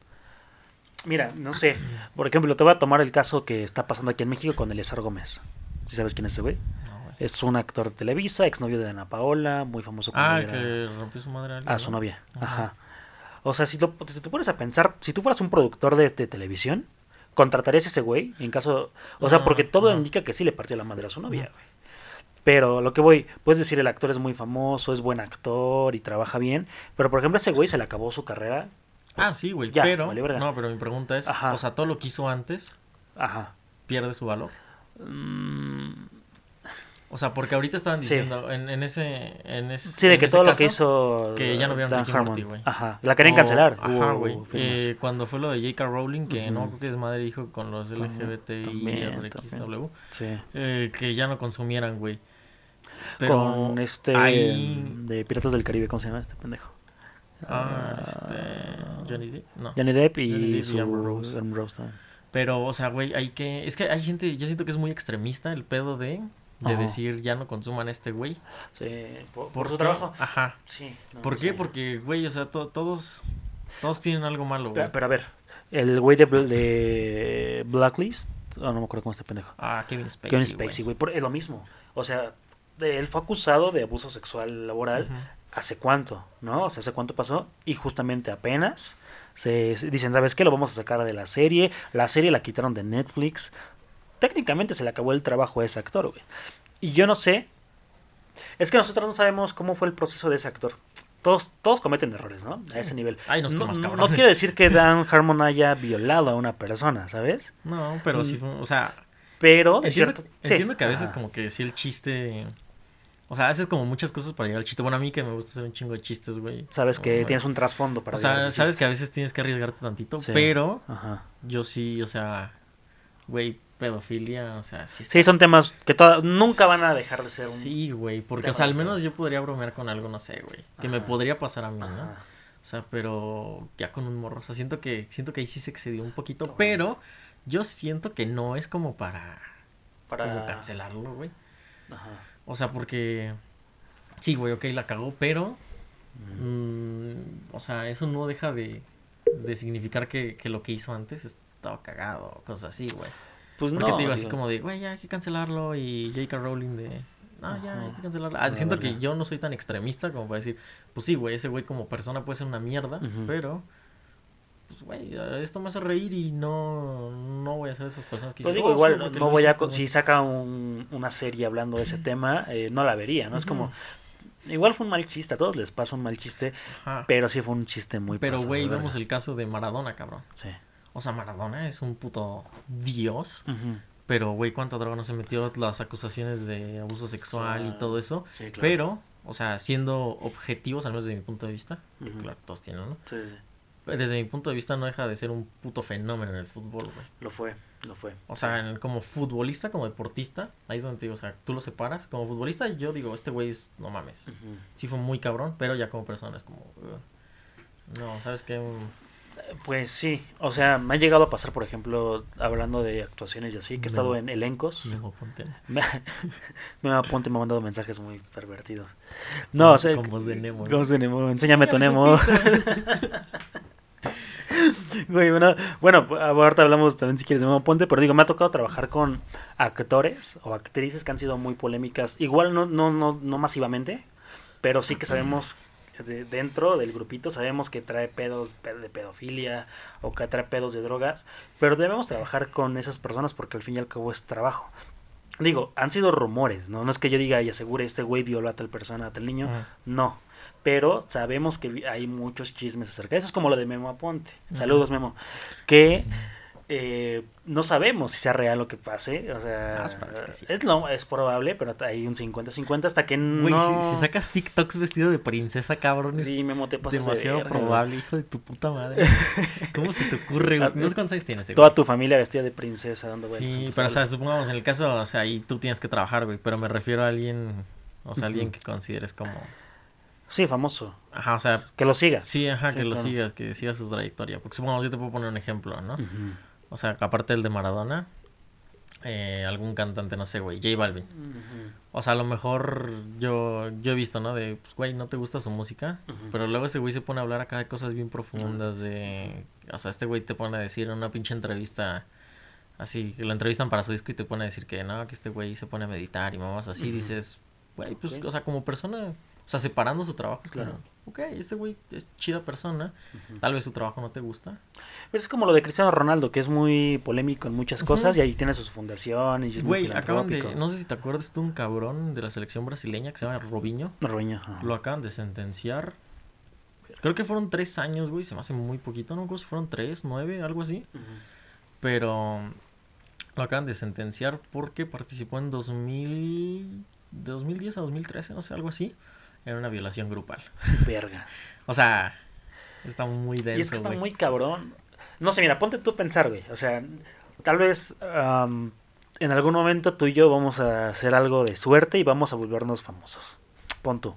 Mira, no sé. Por ejemplo, te voy a tomar el caso que está pasando aquí en México con Eleazar Gómez. ¿Sí sabes quién es ese güey? No, güey. Es un actor de Televisa, exnovio de Ana Paola, muy famoso Ah, el era- que rompió su madre a alguien, a ¿no? su novia. Ajá. Ajá. O sea, si, lo- si te pones a pensar, si tú fueras un productor de, de televisión, ¿contratarías a ese güey? En caso. O sea, porque todo indica que sí le partió la madre a su novia, güey. Pero lo que voy, puedes decir el actor es muy famoso, es buen actor y trabaja bien. Pero por ejemplo, ese güey se le acabó su carrera. Ah, sí, güey, Ya, pero... vale. No, pero mi pregunta es... Ajá. O sea, todo lo que hizo antes Ajá. pierde su valor. Mm, O sea, porque ahorita estaban Sí. diciendo en, en ese... En ese sí, de que todo lo que hizo. que ya no vieron Dan Ricky Harmon. Morty, güey. Ajá. La querían o- cancelar. Ajá, güey. eh, cuando fue lo de J.K. Rowling, que no creo que es madre hijo con los También, LGBTI, también, RXW, Sí. eh, que ya no consumieran, güey. Pero Con este. De Piratas del Caribe, ¿cómo se llama este pendejo? Ah, este... Johnny Depp, no. Johnny Depp y, Johnny Depp y su Rose. Rose también. Pero, o sea, güey, hay que... Es que hay gente, yo siento que es muy extremista el pedo de... De Ajá. decir, ya no consuman este güey. Sí, por, por su qué? trabajo. Ajá. Sí. no, ¿Por no qué? Porque, güey, o sea, to- todos... Todos tienen algo malo, güey. Pero, pero a ver, el güey de, de Blacklist, oh, no me acuerdo cómo es este pendejo. Ah, Kevin Spacey, Kevin. Spacey, güey, por- es lo mismo. O sea, de- él fue acusado de abuso sexual laboral. ¿Hace cuánto? ¿No? O sea, ¿hace cuánto pasó? Y justamente apenas se, se- dicen, ¿sabes qué? Lo vamos a sacar de la serie. La serie la quitaron de Netflix. Técnicamente se le acabó el trabajo a ese actor, güey. Y yo no sé. Es que nosotros no sabemos cómo fue el proceso de ese actor. Todos, todos cometen errores, ¿no? A ese nivel. Ay, nos no, no- no quiere decir que Dan Harmon haya violado a una persona, ¿sabes? No, pero sí fue... O sea, Pero, entiendo, cierto- sí, entiendo que a veces como que sí el chiste... O sea, haces como muchas cosas para llegar al chiste. Bueno, a mí que me gusta hacer un chingo de chistes, güey. Sabes que tienes un trasfondo para O sea, sabes que a veces tienes que arriesgarte tantito, Sí. pero Ajá. yo sí, o sea, güey, pedofilia, o sea, sí. Sí, son temas que toda- nunca van a dejar de ser un... Sí, güey, porque, o sea, al menos yo podría bromear con algo, no sé, güey, que me podría pasar a mí, ¿no? O sea, pero ya con un morro, o sea, siento que, siento que ahí sí se excedió un poquito, pero yo siento que no es como para, Para como cancelarlo, güey. Ajá. O sea, porque, sí, güey, ok, la cagó, pero, Mm. mm, o sea, eso no deja de, de significar que, que lo que hizo antes estaba cagado, cosas así, güey. Pues Porque no, te digo así como de, güey, ya hay que cancelarlo. Y J.K. Rowling de, no, ya hay que cancelarlo. Ah, siento que yo no soy tan extremista como para decir, pues sí, güey, ese güey como persona puede ser una mierda, pero, pues, güey, esto me hace reír y no, no voy a ser de esas personas que dicen, digo, "Oh, igual no, voy a... este con- güey". Si saca un- una serie hablando de ese tema, eh, no la vería, ¿no? Es como... Igual fue un mal chiste, a todos les pasa un mal chiste, Ajá. pero sí fue un chiste muy Pero, güey, vemos el caso de Maradona, cabrón. Sí. O sea, Maradona es un puto dios. Pero, güey, ¿cuánta droga no se metió? Las acusaciones de abuso sexual y todo eso. Sí, claro. Pero, o sea, siendo objetivos, al menos desde mi punto de vista, que Ujú. claro, todos tienen, ¿no? Sí, sí. Desde mi punto de vista no deja de ser un puto fenómeno en el fútbol, güey. Lo fue, lo fue. O sea, en- como futbolista, como deportista, ahí es donde te digo, o sea, tú lo separas. Como futbolista, yo digo, este güey es, no mames. Sí fue muy cabrón, pero ya como persona es como... No, ¿sabes qué? Pues sí, o sea, me ha llegado a pasar, por ejemplo, hablando de actuaciones y así, que he estado en elencos. Memo Ponte. Me, apunte, me ha mandado mensajes muy pervertidos. No, o sea, Con voz de Nemo, con voz de Nemo, enséñame tu Nemo. Güey, bueno, bueno, ahorita hablamos también si quieres de Memo Ponte, pero digo, me ha tocado trabajar con actores o actrices que han sido muy polémicas, igual no, no, no, no masivamente, pero sí que sabemos de- dentro del grupito, sabemos que trae pedos pe- de pedofilia o que trae pedos de drogas, pero debemos trabajar con esas personas porque al fin y al cabo es trabajo. Digo, han sido rumores, ¿no? No es que yo diga y asegure este güey violó a tal persona, a tal niño, no. Pero sabemos que hay muchos chismes acerca eso. Es como lo de Memo Aponte. Saludos, Memo. Que eh, no sabemos si sea real lo que pase. O sea, Ah, esperemos que sí. es, lo, es probable, pero hay un 50-50 hasta que Güey, no... si, si sacas TikToks vestido de princesa, cabrón, es Sí, Memo, te pasas de demasiado probable, hijo de tu puta madre. ¿Cómo se te ocurre, güey? No sé cuántos años tienes, güey. Toda tu familia vestida de princesa dando vueltas. Sí, pero o sala. sea, supongamos en el caso, o sea, ahí tú tienes que trabajar, güey, pero me refiero a alguien, o sea, alguien que consideres como, Sí, famoso. ajá, o sea, Que lo siga. sí, ajá, Sí, que lo sigas, que siga su trayectoria, porque supongamos, yo te puedo poner un ejemplo, ¿no? Ujú. O sea, aparte del de Maradona, eh, algún cantante, no sé, güey, J Balvin. O sea, a lo mejor yo, yo he visto, ¿no? De, pues, güey, no te gusta su música. Pero luego ese güey se pone a hablar acá de cosas bien profundas, de... O sea, este güey te pone a decir en una pinche entrevista, así, que lo entrevistan para su disco y te pone a decir que no, que este güey se pone a meditar y mamás así, dices, güey, pues, o sea, como persona, o sea, separando su trabajo, es Claro. como, ok, este güey es chida persona, Ujú. tal vez su trabajo no te gusta. Pues es como lo de Cristiano Ronaldo, que es muy polémico en muchas cosas Ujú. y ahí tiene sus fundaciones. Güey, acaban de, no sé si te acuerdas de un cabrón de la selección brasileña que se llama Robinho. Robinho, ajá. Lo acaban de sentenciar. Creo que fueron tres años, güey. Se me hace muy poquito, ¿no? Creo que fueron tres, nueve, algo así. Ujú. Pero lo acaban de sentenciar porque participó en 2000... De 2010 a 2013, no sé, algo así. En una violación grupal. Verga. O sea, está muy denso, Y es que está muy cabrón. No sé, mira, ponte tú a pensar, güey. O sea, tal vez en algún momento tú y yo vamos a hacer algo de suerte y vamos a volvernos famosos. Pon tú.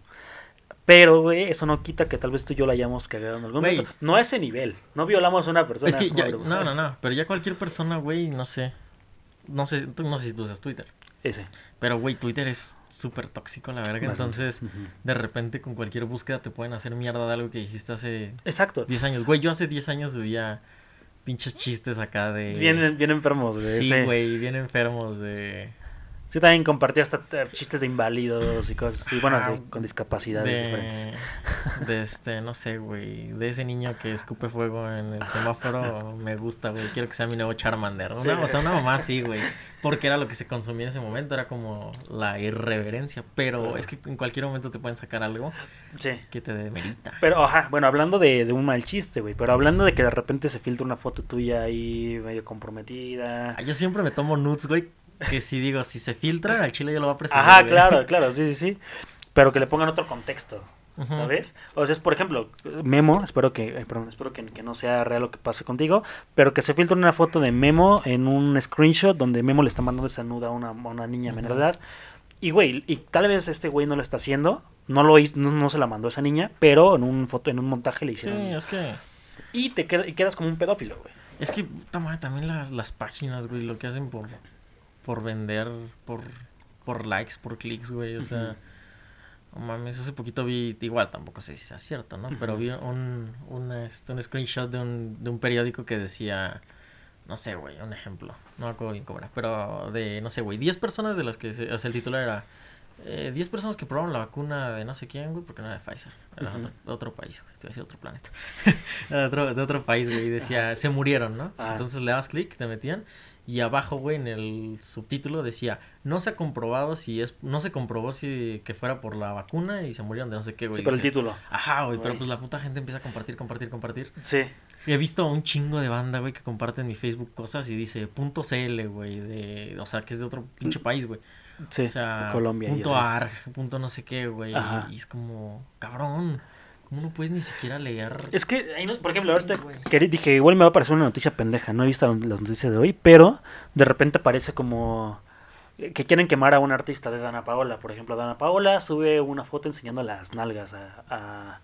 Pero, güey, eso no quita que tal vez tú y yo la hayamos cagado en algún momento. No a ese nivel. No violamos a una persona. Es que ya, no, no, no, pero ya cualquier persona, güey, no sé. No sé, no sé si tú usas Twitter. Ese. Pero, güey, Twitter es súper tóxico, la verga. Entonces, de repente con cualquier búsqueda te pueden hacer mierda de algo que dijiste hace Exacto. 10 años. Güey, yo hace 10 años subía pinches chistes acá de... Bien, bien enfermos, güey. Sí, güey, bien enfermos de... Sí, también compartí hasta chistes de inválidos y cosas así. Bueno, de- con discapacidades diferentes. De, de este, no sé, güey. De ese niño que escupe fuego en el semáforo, me gusta, güey. Quiero que sea mi nuevo Charmander. Una, Sí. O sea, una mamá así, güey. Porque era lo que se consumía en ese momento, era como la irreverencia. Pero es que en cualquier momento te pueden sacar algo Sí. que te demerita. Pero, ajá, bueno, hablando de, de un mal chiste, güey. Pero hablando de que de repente se filtra una foto tuya ahí medio comprometida. Ah, Yo siempre me tomo nudes, güey. Que si digo, si se filtran, al chile yo lo voy a presumir. Ajá, güey. claro, claro, sí, sí, sí. Pero que le pongan otro contexto. ¿sabes? O sea, es, por ejemplo, Memo, espero que, ay, perdón, espero que, que no sea real lo que pase contigo, pero que se filtre una foto de Memo en un screenshot donde Memo le está mandando esa nuda a una, a una niña menor de edad. Y, güey, y tal vez este güey no lo está haciendo, no lo hizo, no, no se la mandó a esa niña, pero en un foto, en un montaje le Sí, hicieron. es que... Y te queda- y quedas como un pedófilo, güey. Es que, también las, las páginas, güey, lo que hacen por, por vender, por, por likes, por clics, güey, o sea, no mames, hace poquito vi, igual tampoco sé si sea cierto, ¿no? Pero vi un, un, este, un screenshot de un, de un periódico que decía, no sé, güey, un ejemplo, no me acuerdo bien cómo era, pero de, no sé, güey, 10 personas de las que, se- o sea, el titular era eh, 10 personas que probaron la vacuna de no sé quién, güey, porque no era de Pfizer, era otro, de otro país, güey, te voy a decir otro planeta. Era de, otro, de otro país, güey, y decía, se murieron, ¿no? Ah. Entonces le dabas clic, te metían, y abajo, güey, en el subtítulo decía, no se ha comprobado si es, no se comprobó si que fuera por la vacuna y se murieron de no sé qué, güey. Sí, por el título. Ajá, güey, pero pues la puta gente empieza a compartir, compartir, compartir. Sí. He visto un chingo de banda, güey, que comparte en mi Facebook cosas y dice punto CL, güey, de, o sea, que es de otro pinche país, güey. Sí. o sea, Colombia. punto. ARG, punto no sé qué, güey. Y es como, cabrón, ¿cómo no puedes ni siquiera leer? Es que, por ejemplo, ahorita querí- dije, igual me va a parecer una noticia pendeja. No he visto la- las noticias de hoy, pero de repente parece como que quieren quemar a un artista de Dana Paola. Por ejemplo, Dana Paola sube una foto enseñando las nalgas a, a-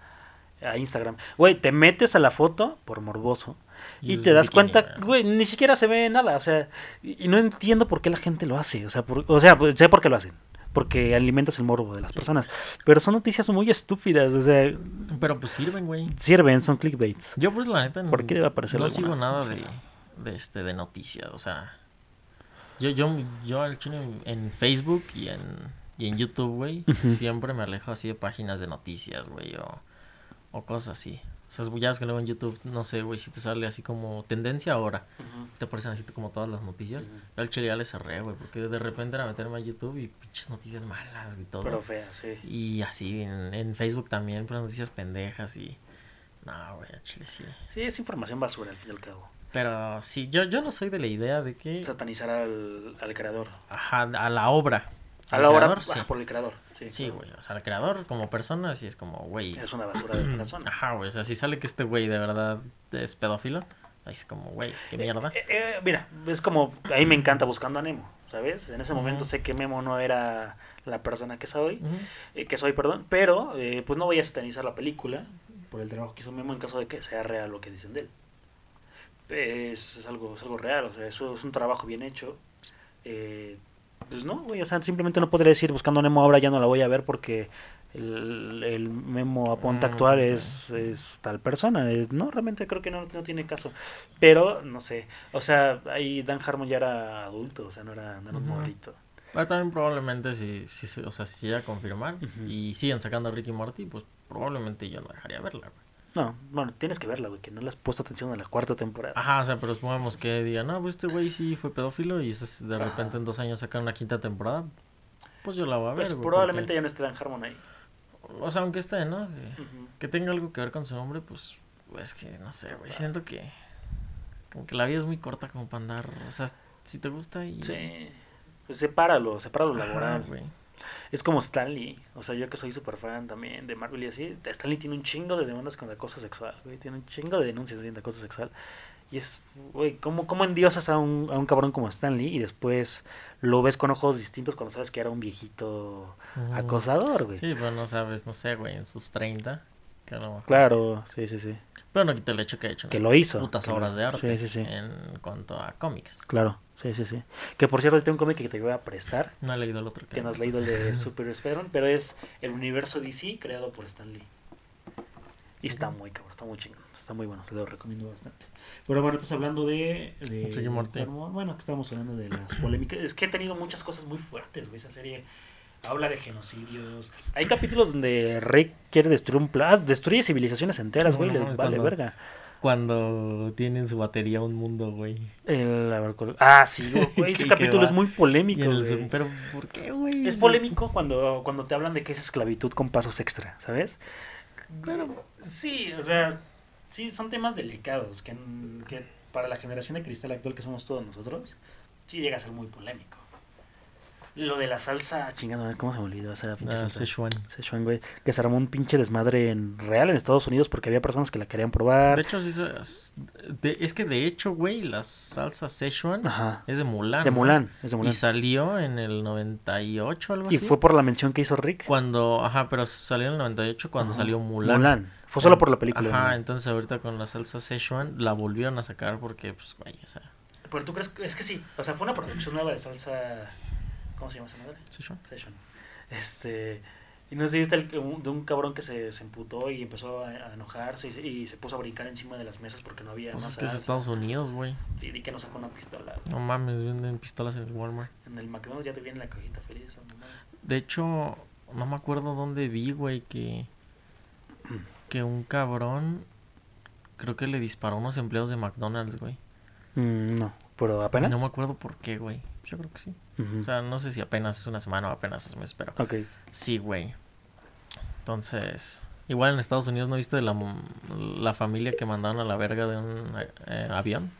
a Instagram. Güey, te metes a la foto por morboso y, te das bikini, cuenta, güey, ni siquiera se ve nada. O sea, y, y no entiendo por qué la gente lo hace. O sea, por- o sea, pues, sé por qué lo hacen. Porque alimentas el morbo de las Sí. personas. Pero son noticias muy estúpidas. O sea, Pero pues sirven, güey. sirven, son clickbaits. Yo pues la neta ¿Por qué debe aparecer no sigo nada O sea. de, de este de noticias, o sea, yo yo yo al chile en, Facebook y en y en YouTube, güey, siempre me alejo así de páginas de noticias, güey, o, o cosas así. Ya ves que luego en YouTube, no sé, güey, si te sale así como tendencia ahora, te aparecen así como todas las noticias. Yo al chile ya le cerré, güey, porque de repente era meterme a YouTube y pinches noticias malas, y todo. Pero fea, sí. Y así en, en Facebook también, pues noticias pendejas y... No, güey, al chile sí. Sí, es información basura al fin y al cabo. Pero sí, yo, yo no soy de la idea de que... Satanizar al, al creador. Ajá, a la obra. A la hora creador, sí. por el creador. Sí, Sí, güey. O sea, el creador como persona sí es como, güey. Es una basura de persona. Ajá, güey. O sea, si sale que este güey de verdad es pedófilo, ahí es como, güey, qué mierda. Eh, eh, mira, es como, a mí me encanta buscando a Nemo, ¿sabes? En ese momento sé que Memo no era la persona que soy, eh, que soy, perdón, pero eh, pues no voy a satanizar la película por el trabajo que hizo Memo en caso de que sea real lo que dicen de él. Es, es algo, es algo real, o sea, eso es un trabajo bien hecho. Eh, pues no, güey, o sea, simplemente no podría decir buscando Nemo ahora ya no la voy a ver porque el, el Memo a punta Mm, actual es, es tal persona. es- no, realmente creo que no, no tiene caso. Pero, no sé, o sea, ahí Dan Harmon ya era adulto, o sea, no era, no era un Ujú. morrito. Pero también probablemente si, si, se- o sea, si llega a confirmar y siguen sacando a Ricky Morty, pues probablemente yo no dejaría verla, güey. No, bueno, tienes que verla, güey, que no le has puesto atención a la cuarta temporada. Ajá, o sea, pero supongamos que digan, no, pues este güey sí fue pedófilo y de Ajá. repente en dos años sacan una quinta temporada, pues yo la voy a ver, pues güey, probablemente porque- ya no esté Dan Harmon ahí. O sea, aunque esté, ¿no? Que tenga algo que ver con su nombre, pues, es que, no sé, güey, siento que como que la vida es muy corta como para andar, o sea, si te gusta y... Sí, pues sepáralo, sepáralo Ajá, laboral. güey. Es como Stanley, o sea, yo que soy súper fan también de Marvel y así, Stanley tiene un chingo de demandas con acoso sexual, güey, tiene un chingo de denuncias de acoso sexual. Y es, güey, ¿cómo, cómo endiosas a un, a un cabrón como Stanley y después lo ves con ojos distintos cuando sabes que era un viejito acosador, güey? Sí, pero no sabes, no sé, güey, en sus 30, que a lo mejor... Claro, sí, sí, sí. Pero no quita el hecho que ha hecho Que lo hizo. putas lo- obras de arte Sí, sí, sí. en cuanto a cómics. Claro, sí, sí, sí. Que por cierto, tengo un cómic que te voy a prestar, No he leído el otro que no has leído el de. Super Spider-Man, pero es el universo DC creado por Stan Lee. Y está muy cabrón, está muy chingón, está muy bueno, te lo recomiendo bastante. Pero bueno, estás hablando de... de Ricky Morty. Bueno, que estamos hablando de las polémicas. Es que ha tenido muchas cosas muy fuertes, güey, esa serie. Habla de genocidios. Hay capítulos donde Rick quiere destruir un plan, destruye civilizaciones enteras, güey, No, les vale cuando- verga. Cuando tienen su batería un mundo, güey. El, a ver, ¿cuál- ah, sí, güey, ese capítulo es muy polémico. El güey. Pero ¿por qué, güey? Es polémico cuando, cuando te hablan de que es esclavitud con pasos extra, ¿sabes? Pero sí, o sea, sí, son temas delicados que, que para la generación de cristal actual que somos todos nosotros, sí llega a ser muy polémico. Lo de la salsa, chingado, ¿cómo se me olvidó esa pinche Ah, salsa? Szechuan. Szechuan, güey, que se armó un pinche desmadre en real en Estados Unidos porque había personas que la querían probar. De hecho, sí, de- es que de hecho, güey, la salsa Szechuan Ajá. es de Mulan. De. Mulan, es de Mulan. Y salió en el 98, algo Y así. fue por la mención que hizo Rick. Cuando, ajá, pero salió en el 98 cuando Ajá. salió Mulan. Mulan. Fue solo por la película. Ajá, entonces ahorita con la salsa Szechuan la volvieron a sacar porque, pues, güey, o sea, Pero tú crees que es que sí, o sea, fue una producción nueva de salsa. ¿Cómo se llama esa madre? Szechuan. Session. Este. Y no sé si viste el, de un cabrón que se, se emputó y empezó a, a enojarse y se, y se puso a brincar encima de las mesas porque no había Pues más es que es. Estados Unidos, güey. Y, y que no sacó una pistola. No mames, venden pistolas en el Walmart. En el McDonald's ya te viene la cajita feliz. mamada. De hecho, no me acuerdo dónde vi, güey, que. Que un cabrón. Creo que le disparó a unos empleados de McDonald's, güey. Mm, no, pero apenas. No me acuerdo por qué, güey. Yo creo que sí. O sea, no sé si apenas es una semana o apenas es un mes, pero. ok. Sí, güey. Entonces. Igual en Estados Unidos, ¿no viste la, la familia que mandaron a la verga de un eh, avión?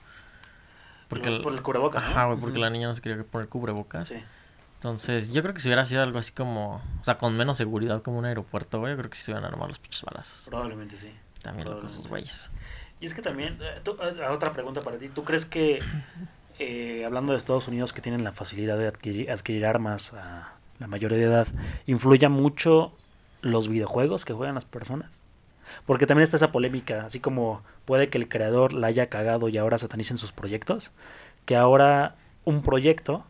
Porque por, el- por el cubrebocas. Ajá, güey, porque la niña no se quería poner cubrebocas. Sí. Entonces, yo creo que si hubiera sido algo así como, o sea, con menos seguridad como un aeropuerto, güey, yo creo que sí se hubieran armado los pinches balazos. Probablemente sí. También locos esos güeyes. Y es que también, eh, tú- eh, otra pregunta para ti, ¿tú crees que, eh, hablando de Estados Unidos que tienen la facilidad de adquirir, armas a la mayoría de edad, influya mucho los videojuegos que juegan las personas? Porque también está esa polémica, así como puede que el creador la haya cagado y ahora satanicen sus proyectos, que ahora un proyecto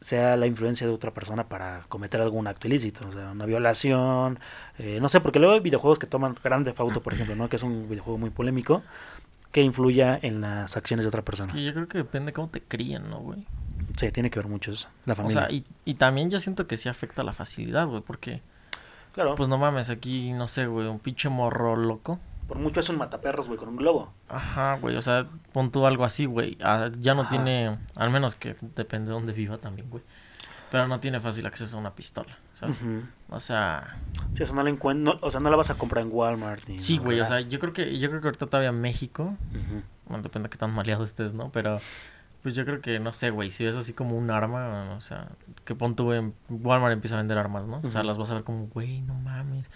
sea la influencia de otra persona para cometer algún acto ilícito, una violación, eh, no sé, porque luego hay videojuegos que toman Grand Theft Auto, por ejemplo, ¿no? que es un videojuego muy polémico, que influya en las acciones de otra Es persona. que yo creo que depende cómo te críen, ¿no, güey? Sí, tiene que ver mucho eso, la O familia. sea, y, y también yo siento que sí afecta la facilidad, güey, porque, claro, pues no mames, aquí, no sé, güey, un pinche morro loco. por mucho es un mataperros, güey, con un globo. Ajá, güey, o sea, pon tú algo así, güey. ah, ya no Ajá. tiene, al menos que depende de dónde viva también, güey. Pero no tiene fácil acceso a una pistola, ¿sabes? O sea, Sí, eso no la no- o sea, no la vas a comprar en Walmart. Ni sí, en güey, o sea, yo creo que, yo creo que ahorita todavía México, Ujú. bueno, depende de qué tan maleado estés, ¿no? Pero, pues yo creo que, no sé, güey, si ves así como un arma, o sea, que pon tú en Walmart empieza a vender armas, ¿no? O sea, las vas a ver como, güey, no mames.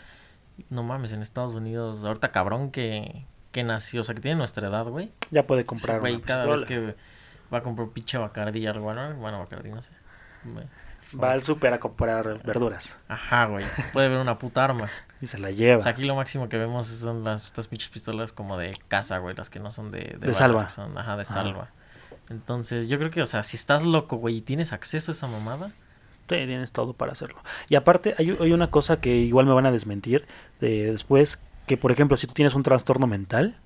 No mames, en Estados Unidos, ahorita cabrón que, que nació, o sea, que tiene nuestra edad, güey. Ya puede Sí, comprar güey, una cada pistola. vez que va a comprar un pinche Bacardi algo, bueno, bueno, Bacardi, no sé. Va al súper a comprar verduras Ajá, güey. Puede ver una puta arma. y se la lleva. O sea, aquí lo máximo que vemos son las estas pinches pistolas como de caza, güey, las que no son de, de, balas, salva. que son, ajá, de Ajá. salva. Entonces, yo creo que, o sea, si estás loco, güey, y tienes acceso a esa mamada, Sí, tienes todo para hacerlo. Y aparte, hay, hay una cosa que igual me van a desmentir de después, que por ejemplo, si tú tienes un trastorno mental,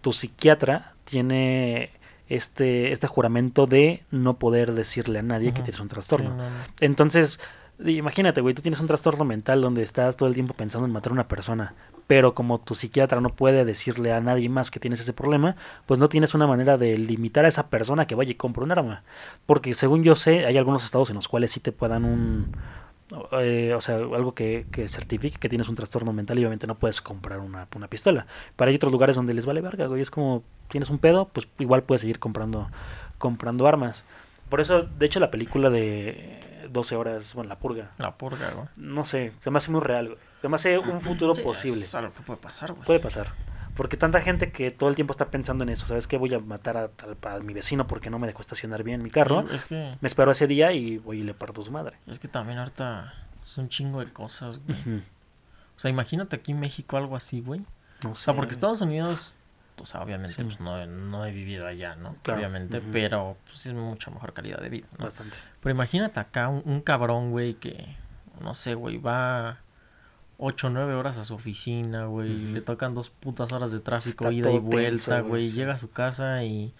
tu psiquiatra tiene este, este juramento de no poder decirle a nadie que tienes un sí, trastorno. no, no. Entonces, imagínate, güey, tú tienes un trastorno mental donde estás todo el tiempo pensando en matar a una persona, pero como tu psiquiatra no puede decirle a nadie más que tienes ese problema, pues no tienes una manera de limitar a esa persona que vaya y compre un arma. Porque según yo sé, hay algunos estados en los cuales sí te puedan un... eh, o sea, algo que, que certifique que tienes un trastorno mental y obviamente no puedes comprar una, una pistola. Pero hay otros lugares donde les vale verga, güey. Es como, tienes un pedo, pues igual puedes seguir comprando, comprando armas. Por eso, de hecho, la película de 12 horas, bueno, La Purga, La purga, güey. no sé, se me hace muy real, güey. Se me hace un futuro Sí, posible. Es algo que puede pasar, güey. Puede pasar. Porque tanta gente que todo el tiempo está pensando en eso, ¿sabes qué? Voy a matar a, tal- a mi vecino porque no me dejó estacionar bien mi carro. Sí, es que, Me espero ese día y voy y le parto su madre. es que también ahorita es un chingo de cosas, güey. O sea, imagínate aquí en México algo así, güey. No O sea, sé. porque Estados Unidos, o sea, obviamente, Sí. pues no, no he vivido allá, ¿no? Claro, Obviamente, pero pues es mucha mejor calidad de vida, ¿no? Bastante. Pero imagínate acá un, un cabrón, güey, que, no sé, güey, va 8 o 9 horas a su oficina, güey, le tocan dos putas horas de tráfico, Está ida y vuelta, güey, llega a su casa y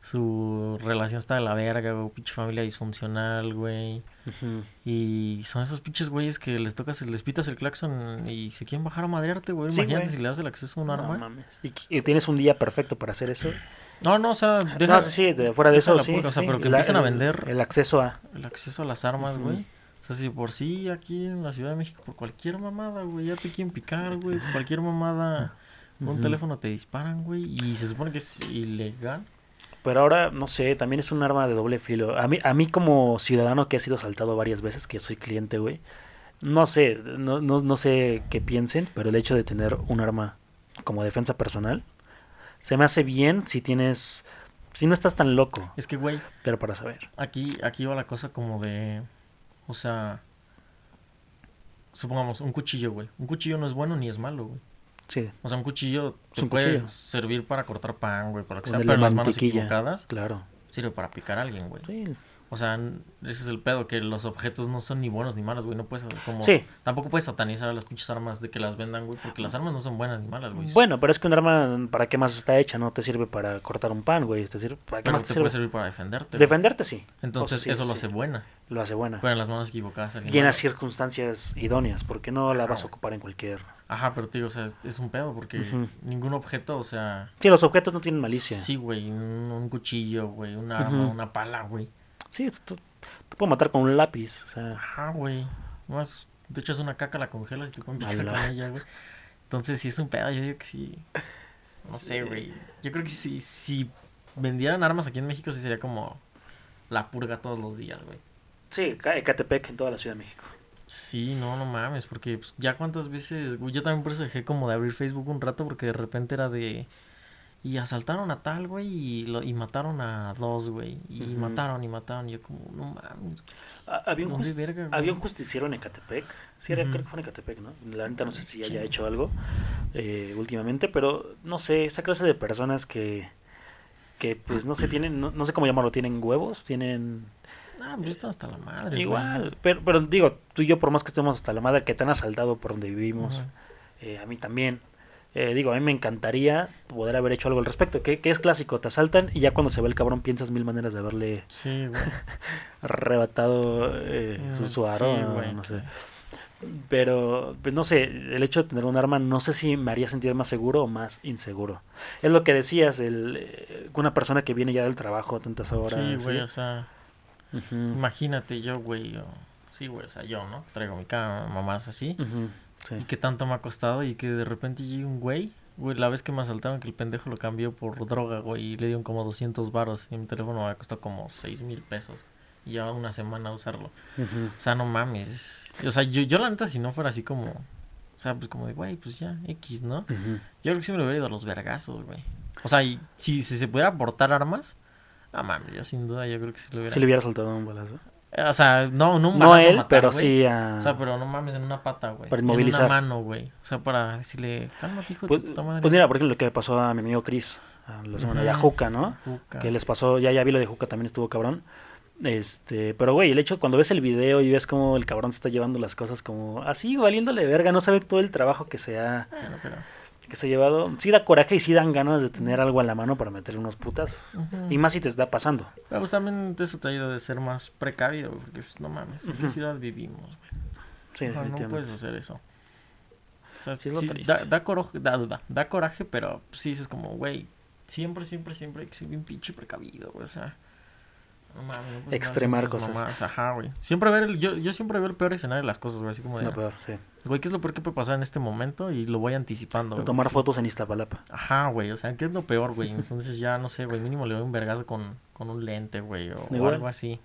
su relación está de la verga, güey, pinche familia disfuncional, güey. Y son esos pinches güeyes que les tocas, les pitas el claxon y se quieren bajar a madrearte, güey. Sí, Imagínate güey. si le das el acceso a un No arma. mames. ¿Y, y tienes un día perfecto para hacer eso. No, no, o sea, No, deja sí, sí, de- fuera de eso, sí. o sea, sí, pero que empiecen a vender. El acceso a. el acceso a las armas, güey. O sea, si por sí aquí en la Ciudad de México, por cualquier mamada, güey, ya te quieren picar, güey. por Cualquier mamada, un teléfono te disparan, güey. Y se supone que es ilegal. Pero ahora, no sé, también es un arma de doble filo. A mí, a mí como ciudadano que ha sido asaltado varias veces, que soy cliente, güey, no sé, no, no, no sé qué piensen, pero el hecho de tener un arma como defensa personal, se me hace bien si tienes, si no estás tan loco, Es que, güey, pero para saber. aquí, aquí va la cosa como de. O sea. Supongamos, un cuchillo, güey. Un cuchillo no es bueno ni es malo, güey. Sí, O sea, un cuchillo te un puede cuchillo. servir para cortar pan, güey, para que sea, pero las manos equivocadas Claro. sirve para picar a alguien, güey. Sí, O sea, ese es el pedo, que los objetos no son ni buenos ni malos, güey. No puedes, como... Sí. Tampoco puedes satanizar a las pinches armas de que las vendan, güey, porque las armas no son buenas ni malas, güey. Bueno, pero es que un arma, ¿para qué más está hecha? No te sirve para cortar un pan, güey. Te sirve, ¿Para qué pero más te te puede servir para defenderte. güey. Defenderte, sí. Entonces, sí, eso lo hace buena. Lo hace buena. Pero en las manos equivocadas. y en las circunstancias idóneas, porque no la vas a ocupar en cualquier... Ajá, pero digo, o sea, es, un pedo, porque ningún objeto, o sea... Sí, los objetos no tienen malicia. Sí, güey, un, un cuchillo, güey, un arma, una pala, güey. Sí, tú- te puedo matar con un lápiz. O sea, Ajá, güey. Más, te echas una caca, la congelas y te pueden picar con ella, güey. Entonces, sí es un pedo, yo digo que sí. No sé, güey. Yo creo que si, si vendieran armas aquí en México, sí sería como la purga todos los días, güey. sí, Ca- Ecatepec en toda la Ciudad de México. Sí, no, no mames, porque pues, ya cuántas veces, güey, yo también por eso dejé como de abrir Facebook un rato, porque de repente era de... Y asaltaron a tal, güey, y, lo, y mataron a dos, güey. Y mataron y mataron. Y yo como, no mames. Ah, Había un, había un justiciero en Ecatepec. Sí, era, creo que fue en Ecatepec, ¿no? La neta no sé si haya hecho algo eh, últimamente, pero no sé, esa clase de personas que, que pues no sé, tienen, no, no sé cómo llamarlo, tienen huevos, tienen... Ah, pues está hasta la madre, güey. Igual, pero, pero digo, tú y yo por más que estemos hasta la madre que te han asaltado por donde vivimos, eh, a mí también. Eh, digo, a mí me encantaría poder haber hecho algo al respecto, que, que es clásico, te asaltan y ya cuando se ve el cabrón piensas mil maneras de haberle Sí, arrebatado eh, su, su aro, sí, no- güey. no sé. Pero, pues no sé, el hecho de tener un arma no sé si me haría sentir más seguro o más inseguro. Es lo que decías, el, eh, una persona que viene ya del trabajo tantas horas. Sí, güey, ¿sí? o sea, imagínate yo, güey, yo- sí, güey, o sea, yo, ¿no? Traigo mi cama, mamás así, sí. y que tanto me ha costado, y que de repente llegue un güey, güey, la vez que me asaltaron, que el pendejo lo cambió por droga, güey, y le dieron como 200 varos, y mi teléfono me ha costado como 6 mil pesos, y lleva una semana a usarlo, o sea, no mames, o sea, yo, yo la neta, si no fuera así como, o sea, pues como de, güey, pues ya, X, ¿no? Yo creo que sí me lo hubiera ido a los vergazos, güey. O sea, y si, si se pudiera aportar armas, ah, mames, yo sin duda yo creo que sí lo hubiera. Si le hubiera soltado un balazo. O sea, no, no un No él, matar, pero sí a... O sea, pero no mames en una pata, güey. Para En inmovilizar. una mano, güey. O sea, para decirle, cálmate, hijo de Pues, tu puta madre. pues mira, por ejemplo, lo que le pasó a mi amigo Chris, a la semana de. Juca, ¿no? Juca. Que les pasó, ya ya vi lo de Juca, también estuvo cabrón. Este, pero güey, el hecho cuando ves el video y ves cómo el cabrón se está llevando las cosas como así, valiéndole verga, no sabe todo el trabajo que se ha, Bueno, pero... que se ha llevado. Sí da coraje y sí dan ganas de tener algo a la mano para meterle unos putas. Y más si te está pasando. Pero pues también eso te ayuda de ser más precavido, güey, porque pues, no mames, ¿en qué ciudad vivimos, güey? Sí, no puedes hacer eso. O sea, Sí, es lo sí, triste. da, da, coro- da, da- da coraje, pero sí dices como, güey, siempre, siempre, siempre hay que ser bien pinche precavido, güey, o sea. No mames, andar Extremar cosas. Ajá, güey. Siempre ver el, yo, yo siempre veo el peor escenario de las cosas, güey, así como de, No, peor, sí. güey, ¿qué es lo peor que puede pasar en este momento? Y lo voy anticipando, güey. Tomar sí- fotos en Iztapalapa. Ajá, güey, o sea, ¿qué es lo peor, güey? Entonces ya, no sé, güey, mínimo le doy un vergazo con, con un lente, güey, o, algo así.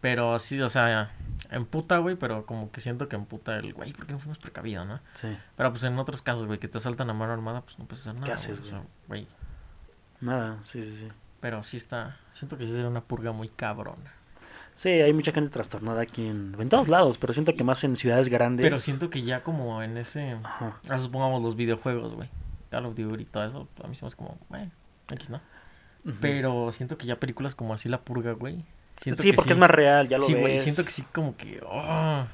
Pero sí, o sea, emputa, güey, pero como que siento que emputa el, güey, ¿por qué no fuimos precavidos, no? Sí. Pero pues en otros casos, güey, que te asaltan a mano armada, pues no puedes hacer nada. haces, güey? O sea, güey, Nada, sí, sí, sí. Pero sí está, siento que sí sería una purga muy cabrona. Sí, hay mucha gente trastornada aquí en, en todos lados, pero siento que más en ciudades grandes. Pero siento que ya como en ese, Ajá. ah, supongamos los videojuegos, güey, Call of Duty y todo eso, a mí se me hace como, bueno, X, ¿no? Pero siento que ya películas como así La Purga, güey. Siento sí, que porque es más real, ya lo sí, ves. güey, siento que sí como que, oh,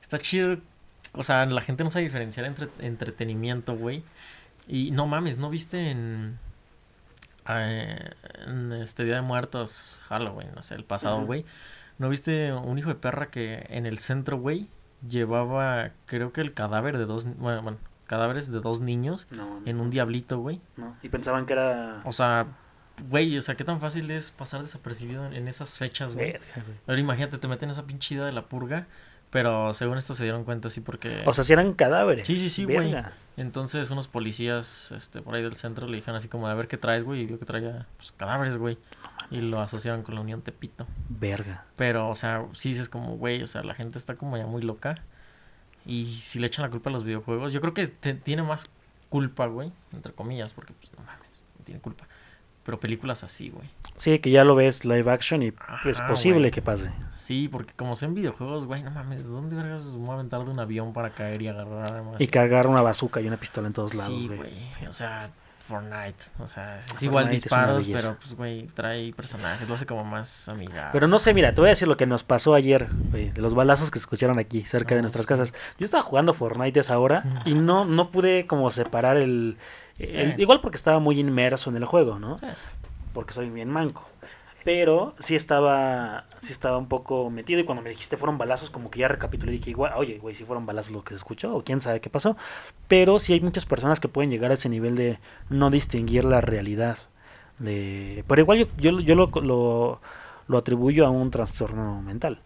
está chido. O sea, la gente no sabe diferenciar entre entretenimiento, güey. Y no mames, ¿no viste en, en este Día de Muertos, Halloween, no sé, el pasado, güey? ¿No viste un hijo de perra que en el centro, güey, llevaba, creo que el cadáver de dos, bueno, bueno, cadáveres de dos niños No, en un diablito, güey? no. Y pensaban que era. O sea, güey, o sea, qué tan fácil es pasar desapercibido en, en esas fechas, güey. Ahora imagínate, te meten esa pinche idea de la purga, pero según esto se dieron cuenta así porque... O sea, si eran cadáveres. Sí, sí, sí, güey. Entonces unos policías este, por ahí del centro le dijeron así como, a ver qué traes, güey, y vio que traía pues, cadáveres, güey. Y lo asociaron con la Unión Tepito. Verga. Pero, o sea, sí dices como, güey, o sea, la gente está como ya muy loca. Y si le echan la culpa a los videojuegos, yo creo que te- tiene más culpa, güey, entre comillas, porque pues no mames, no tiene culpa. Pero películas así, güey. Sí, que ya lo ves live action y es Ajá, posible güey. que pase. Sí, porque como son videojuegos, güey, no mames, ¿dónde vergas se va a aventar de un avión para caer y agarrar armas? Y cargar una bazooka y una pistola en todos lados, Sí, güey. güey. O sea, Fortnite. O sea, es Fortnite igual es disparos, pero pues, güey, trae personajes, lo hace como más amigable. Pero no sé, mira, te voy a decir lo que nos pasó ayer, güey, de los balazos que se escucharon aquí, cerca de Ah, nuestras casas. Yo estaba jugando Fortnite esa hora y no, no pude como separar el, el- Sí. Igual porque estaba muy inmerso en el juego, ¿no? Sí. Porque soy bien manco. Pero sí estaba, sí estaba un poco metido y cuando me dijiste fueron balazos, como que ya recapitulé y dije, igual, oye, güey, si fueron balazos lo que se escuchó o quién sabe qué pasó. Pero sí hay muchas personas que pueden llegar a ese nivel de no distinguir la realidad. De... Pero igual yo, yo, yo lo, lo, lo atribuyo a un trastorno mental.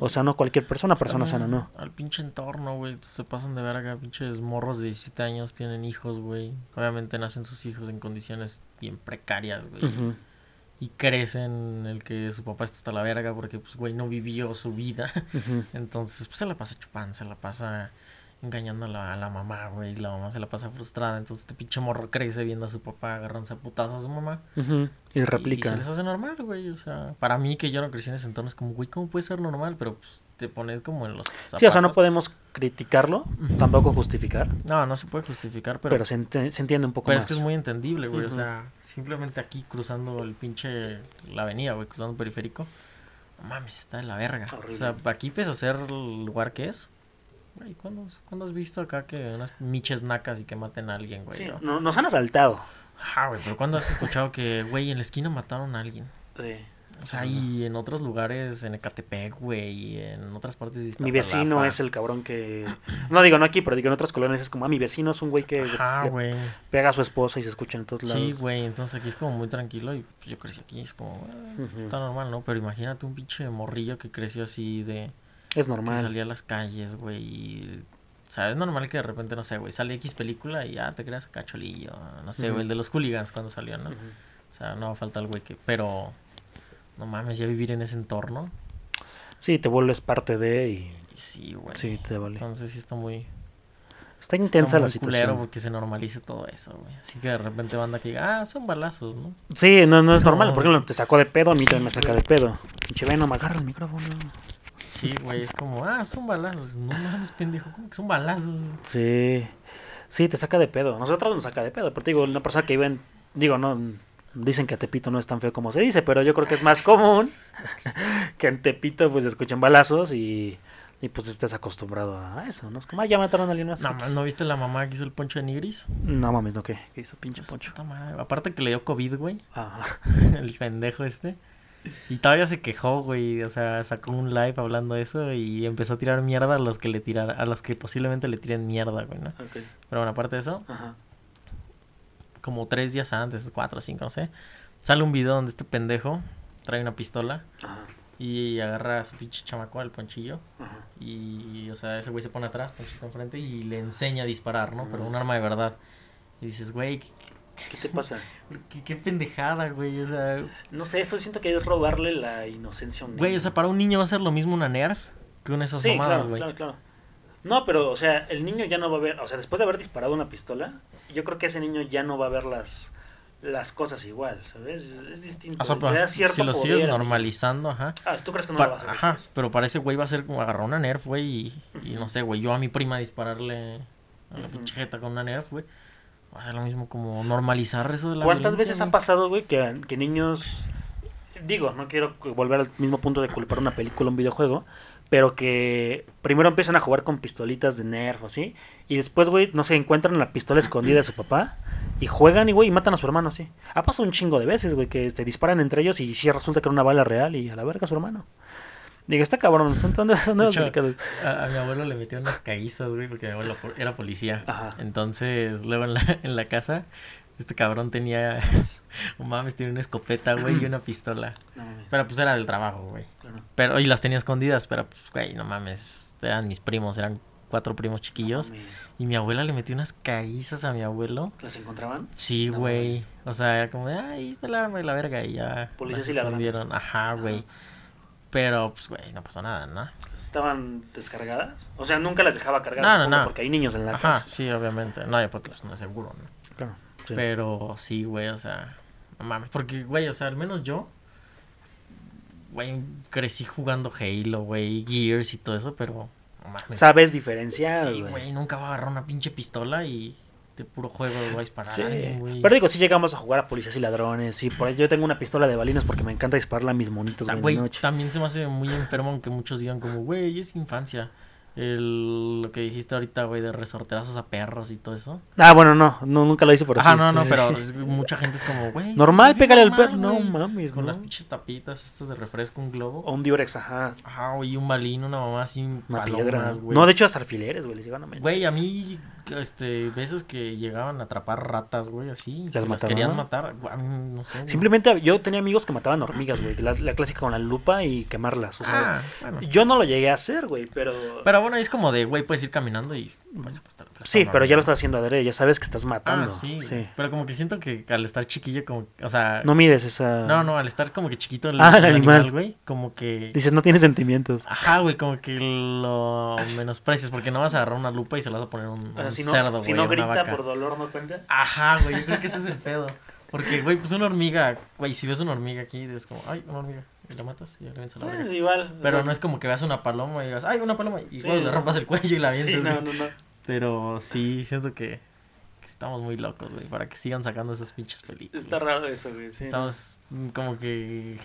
O sea, no cualquier persona, persona sana, no. Al pinche entorno, güey. Se pasan de verga. Pinches morros de 17 años tienen hijos, güey. Obviamente nacen sus hijos en condiciones bien precarias, güey. Y crecen en el que su papá está hasta la verga porque, pues, güey, no vivió su vida. Entonces, pues se la pasa chupando, se la pasa engañando a la, a la mamá, güey. Y la mamá se la pasa frustrada. Entonces, este pinche morro crece viendo a su papá agarrándose a putazos a su mamá. Y Y replica. se les hace normal, güey. O sea, para mí que yo no crecí en ese entorno es como, güey, ¿cómo puede ser normal? Pero pues te pones como en los Sí, o sea, no podemos criticarlo, tampoco justificar, No, no se puede justificar, pero, pero, se, ente- se entiende un poco pero más. es que es muy entendible, güey. O sea, simplemente aquí cruzando el pinche, la avenida, güey, cruzando el periférico. No mames, está de la verga. Horrible. O sea, aquí pese a ser el lugar que es. Güey, ¿cuándo, ¿cuándo has visto acá que unas miches nacas y que maten a alguien, güey? Sí, no? no- nos han asaltado. Ajá, güey, pero ¿cuándo has escuchado que, güey, en la esquina mataron a alguien? Sí. O sea, y en otros lugares, en Ecatepec, güey, y en otras partes de Mi vecino es el cabrón que... No digo, no aquí, pero digo en otras colonias es como, ah, mi vecino es un güey que Ajá, güey. pega a su esposa y se escucha en todos lados. Sí, güey, entonces aquí es como muy tranquilo y pues, yo crecí aquí, es como, eh, está normal, ¿no? Pero imagínate un pinche morrillo que creció así de... Es Que normal. salía a las calles, güey, y... O sea, es normal que de repente, no sé, güey, sale X película y ya te creas cacholillo, no sé, güey, el de los hooligans cuando salió, ¿no? O sea, no va a faltar el güey que... Pero... No mames, ya vivir en ese entorno. Sí, te vuelves parte de y... Sí, güey. Sí, te vale. Entonces sí está muy... Está Está intensa la muy culero situación. porque se normalice todo eso, güey. Así que de repente banda que diga, ah, son balazos, ¿no? Sí, no, no es normal. No. Por ejemplo, te sacó de pedo, a mí Sí, también me saca de pedo. Pinche Venom, agarra el micrófono. Sí, güey, es como, ah, son balazos. No mames, pendejo, ¿cómo que son balazos? Sí. Sí, te saca de pedo. Nosotros nos saca de pedo. Pero te digo, una persona que vive en... Digo, no... Dicen que Tepito no es tan feo como se dice, pero yo creo que es más común que en Tepito pues escuchen balazos y, y pues estés acostumbrado a eso, ¿no? Es como, ah, ya mataron a alguien más. No, mames, ¿no viste la mamá que hizo el poncho de nigris? No mames, ¿no qué? ¿Qué hizo pinche poncho? Aparte que le dio COVID, güey, el pendejo este. Y todavía se quejó, güey, o sea, sacó un live hablando de eso y empezó a tirar mierda a los que le tirar, a los que posiblemente le tiren mierda, güey, ¿no? Pero bueno, aparte de eso, Ajá. como tres días antes, cuatro o cinco, no sé, sale un video donde este pendejo trae una pistola Ajá. y agarra a su pinche chamaco al ponchillo Ajá. y, o sea, ese güey se pone atrás, ponchito enfrente y le enseña a disparar, ¿no? Pero un arma de verdad. Y dices, güey, ¿qué, ¿Qué te pasa? qué- qué pendejada, güey, o sea... No sé, esto siento que es robarle la inocencia a un Güey, niño. o sea, para un niño va a ser lo mismo una Nerf que una de esas Sí, mamadas, claro, güey. claro, claro. No, pero, o sea, el niño ya no va a ver, o sea, después de haber disparado una pistola, yo creo que ese niño ya no va a ver las, las cosas igual, ¿sabes? Es, es distinto. O sea, cierto si lo poder sigues normalizando, ajá. Ah, ¿tú crees que no Pa- lo vas a hacer? ajá, pero para ese güey va a ser como agarrar una Nerf, güey, y, y no sé, güey, yo a mi prima dispararle a la Ujú. pinche jeta con una Nerf, güey. Va a ser lo mismo como normalizar eso de la ¿Cuántas veces ha güey. pasado, güey, que, que niños... Digo, no quiero volver al mismo punto de culpar una película o un videojuego, pero que primero empiezan a jugar con pistolitas de Nerf o así, y después, güey, no sé, encuentran la pistola escondida de su papá, y juegan y, güey, y matan a su hermano, sí. Ha pasado un chingo de veces, güey, que se disparan entre ellos y sí resulta que era una bala real y a la verga su hermano. Digo, está cabrón, son tan delicados. A, a mi abuelo le metió unas caguizas, güey, porque mi abuelo era policía. Ajá. Entonces, luego en la, en la casa, este cabrón tenía, oh mames, tenía una escopeta, güey, y una pistola. No mames, Pero pues era del trabajo, güey. claro. Pero, y las tenía escondidas, pero pues, güey, no mames, eran mis primos, eran cuatro primos chiquillos. No. Y mi abuela le metió unas caguizas a mi abuelo. ¿Las encontraban? Sí, güey. o sea, era como, de, ay, está el arma y la verga, y ya. Policías y escondieron. Ajá, güey. Pero, pues, güey, no pasó nada, ¿no? ¿Estaban descargadas? O sea, nunca las dejaba cargar, No, no, no. porque hay niños en la Ajá, casa. sí, obviamente. No, porque pues, no es seguro, ¿no? Claro. sí. Pero sí, güey, o sea, no mames. Porque, güey, o sea, al menos yo, güey, crecí jugando Halo, güey, Gears y todo eso, pero no mames. ¿Sabes diferenciar, Sí, güey, nunca va a agarrar una pinche pistola y de puro juego a disparar Sí. güey. Pero digo, sí llegamos a jugar a policías y ladrones. Sí, por ahí yo tengo una pistola de balines porque me encanta dispararla a mis monitos Ah, güey, de noche. también se me hace muy enfermo aunque muchos digan como, güey, es infancia. El, lo que dijiste ahorita, güey, de resorterazos a perros y todo eso. Ah, bueno, no, no nunca lo hice por Ajá, así. no, no, pero mucha gente es como, güey. Normal, pégale al perro. No güey. mames, Con no. las pinches tapitas estas de refresco, un globo. O un diurex, ajá. Ajá, güey, un balín, una mamá así, Una palomas, piedra. güey. No, de hecho, hasta alfileres, güey, les llegan a. Güey, a mí, este, veces que llegaban a atrapar ratas, güey, así. ¿Las querían matar, a no sé. güey. Simplemente yo tenía amigos que mataban hormigas, güey. La, la clásica con la lupa y quemarlas. O sea, Ah, bueno. yo no lo llegué a hacer, güey, pero. Pero bueno, es como de, güey, puedes ir caminando y... Pues, te la sí, pero ya lo estás haciendo adrede, ya sabes que estás matando. Ah, sí, sí. Pero como que siento que al estar chiquillo, como, o sea... No mides esa. No, no, al estar como que chiquito el, Ah, el el animal. animal, güey, como que... Dices, no tienes sentimientos. Ajá, güey, como que lo menosprecias, porque no vas a agarrar una lupa y se la vas a poner a un, a Ah, un si no, cerdo, si güey, no a una grita por dolor, ¿no cuenta? Ajá, güey, yo creo que ese es el pedo. Porque, güey, pues una hormiga, güey, si ves una hormiga aquí, es como, ay, una hormiga, y la matas y ya le vienes a la Bueno, verga. igual. Pero no es como que veas una paloma y digas, ay, una paloma, y Sí, luego le rompas el cuello y la Sí, avientes, no, no, no. Pero sí, siento que, que estamos muy locos, güey, para que sigan sacando esas pinches películas. Está raro eso, güey. sí, Estamos como que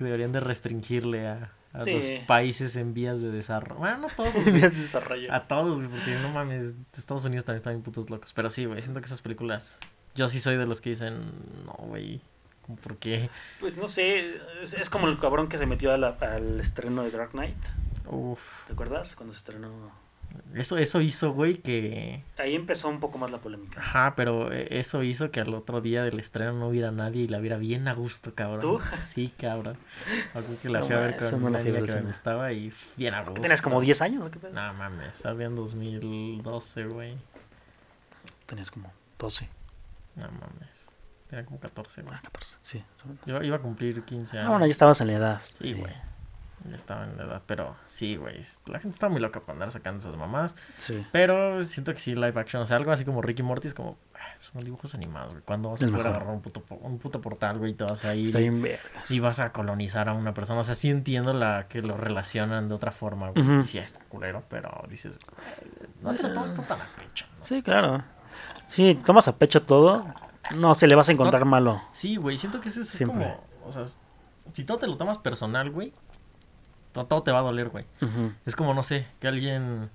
deberían de restringirle a, a Sí. los países en vías de desarrollo. Bueno, no todos, güey. Vías de desarrollo. A todos, güey, porque no mames, Estados Unidos también están bien putos locos. Pero sí, güey, siento que esas películas. Yo sí soy de los que dicen, no, güey, ¿cómo ¿por qué? Pues no sé, es, es como el cabrón que se metió a la- al estreno de Dark Knight. Uf, ¿Te acuerdas? Cuando se estrenó. Eso, eso hizo, güey, que. Ahí empezó un poco más la polémica. Ajá, pero eh, eso hizo que al otro día del estreno no hubiera nadie y la viera bien a gusto, cabrón. ¿Tú? Sí, cabrón. Acuerdo que la No, fui a ver con no la una fui a niña ver que me gustaba y bien a gusto. ¿Tenías como 10 años o qué pedo? No mames, estaba en 2012, güey. Tenías como 12, No mames. Tenía como 14, güey. ah, 14, sí. más o menos. Iba, iba a cumplir 15 Ah, años. bueno, ya estabas en la edad. Sí, güey. Estaba en la edad, pero sí, güey. La gente está muy loca para andar sacando esas mamás. Sí. Pero siento que sí, live action. O sea, algo así como Ricky Morty es como. ah, Son dibujos animados, güey. ¿Cuándo vas a Es poder agarrar un puto, un puto portal, güey? Y te vas a ir y, y vas a colonizar a una persona. O sea, sí entiendo la que lo relacionan de otra forma, güey. Ujú. Y sí, está culero, pero dices. "Ay, No te lo tomas tan a pecho, ¿no? Sí, claro. Sí, tomas a pecho todo. No, se le vas a encontrar malo. Sí, güey, siento que eso es Siempre. como, o sea, si todo te lo tomas personal, güey, todo, te va a doler, güey. Es como, no sé, que alguien,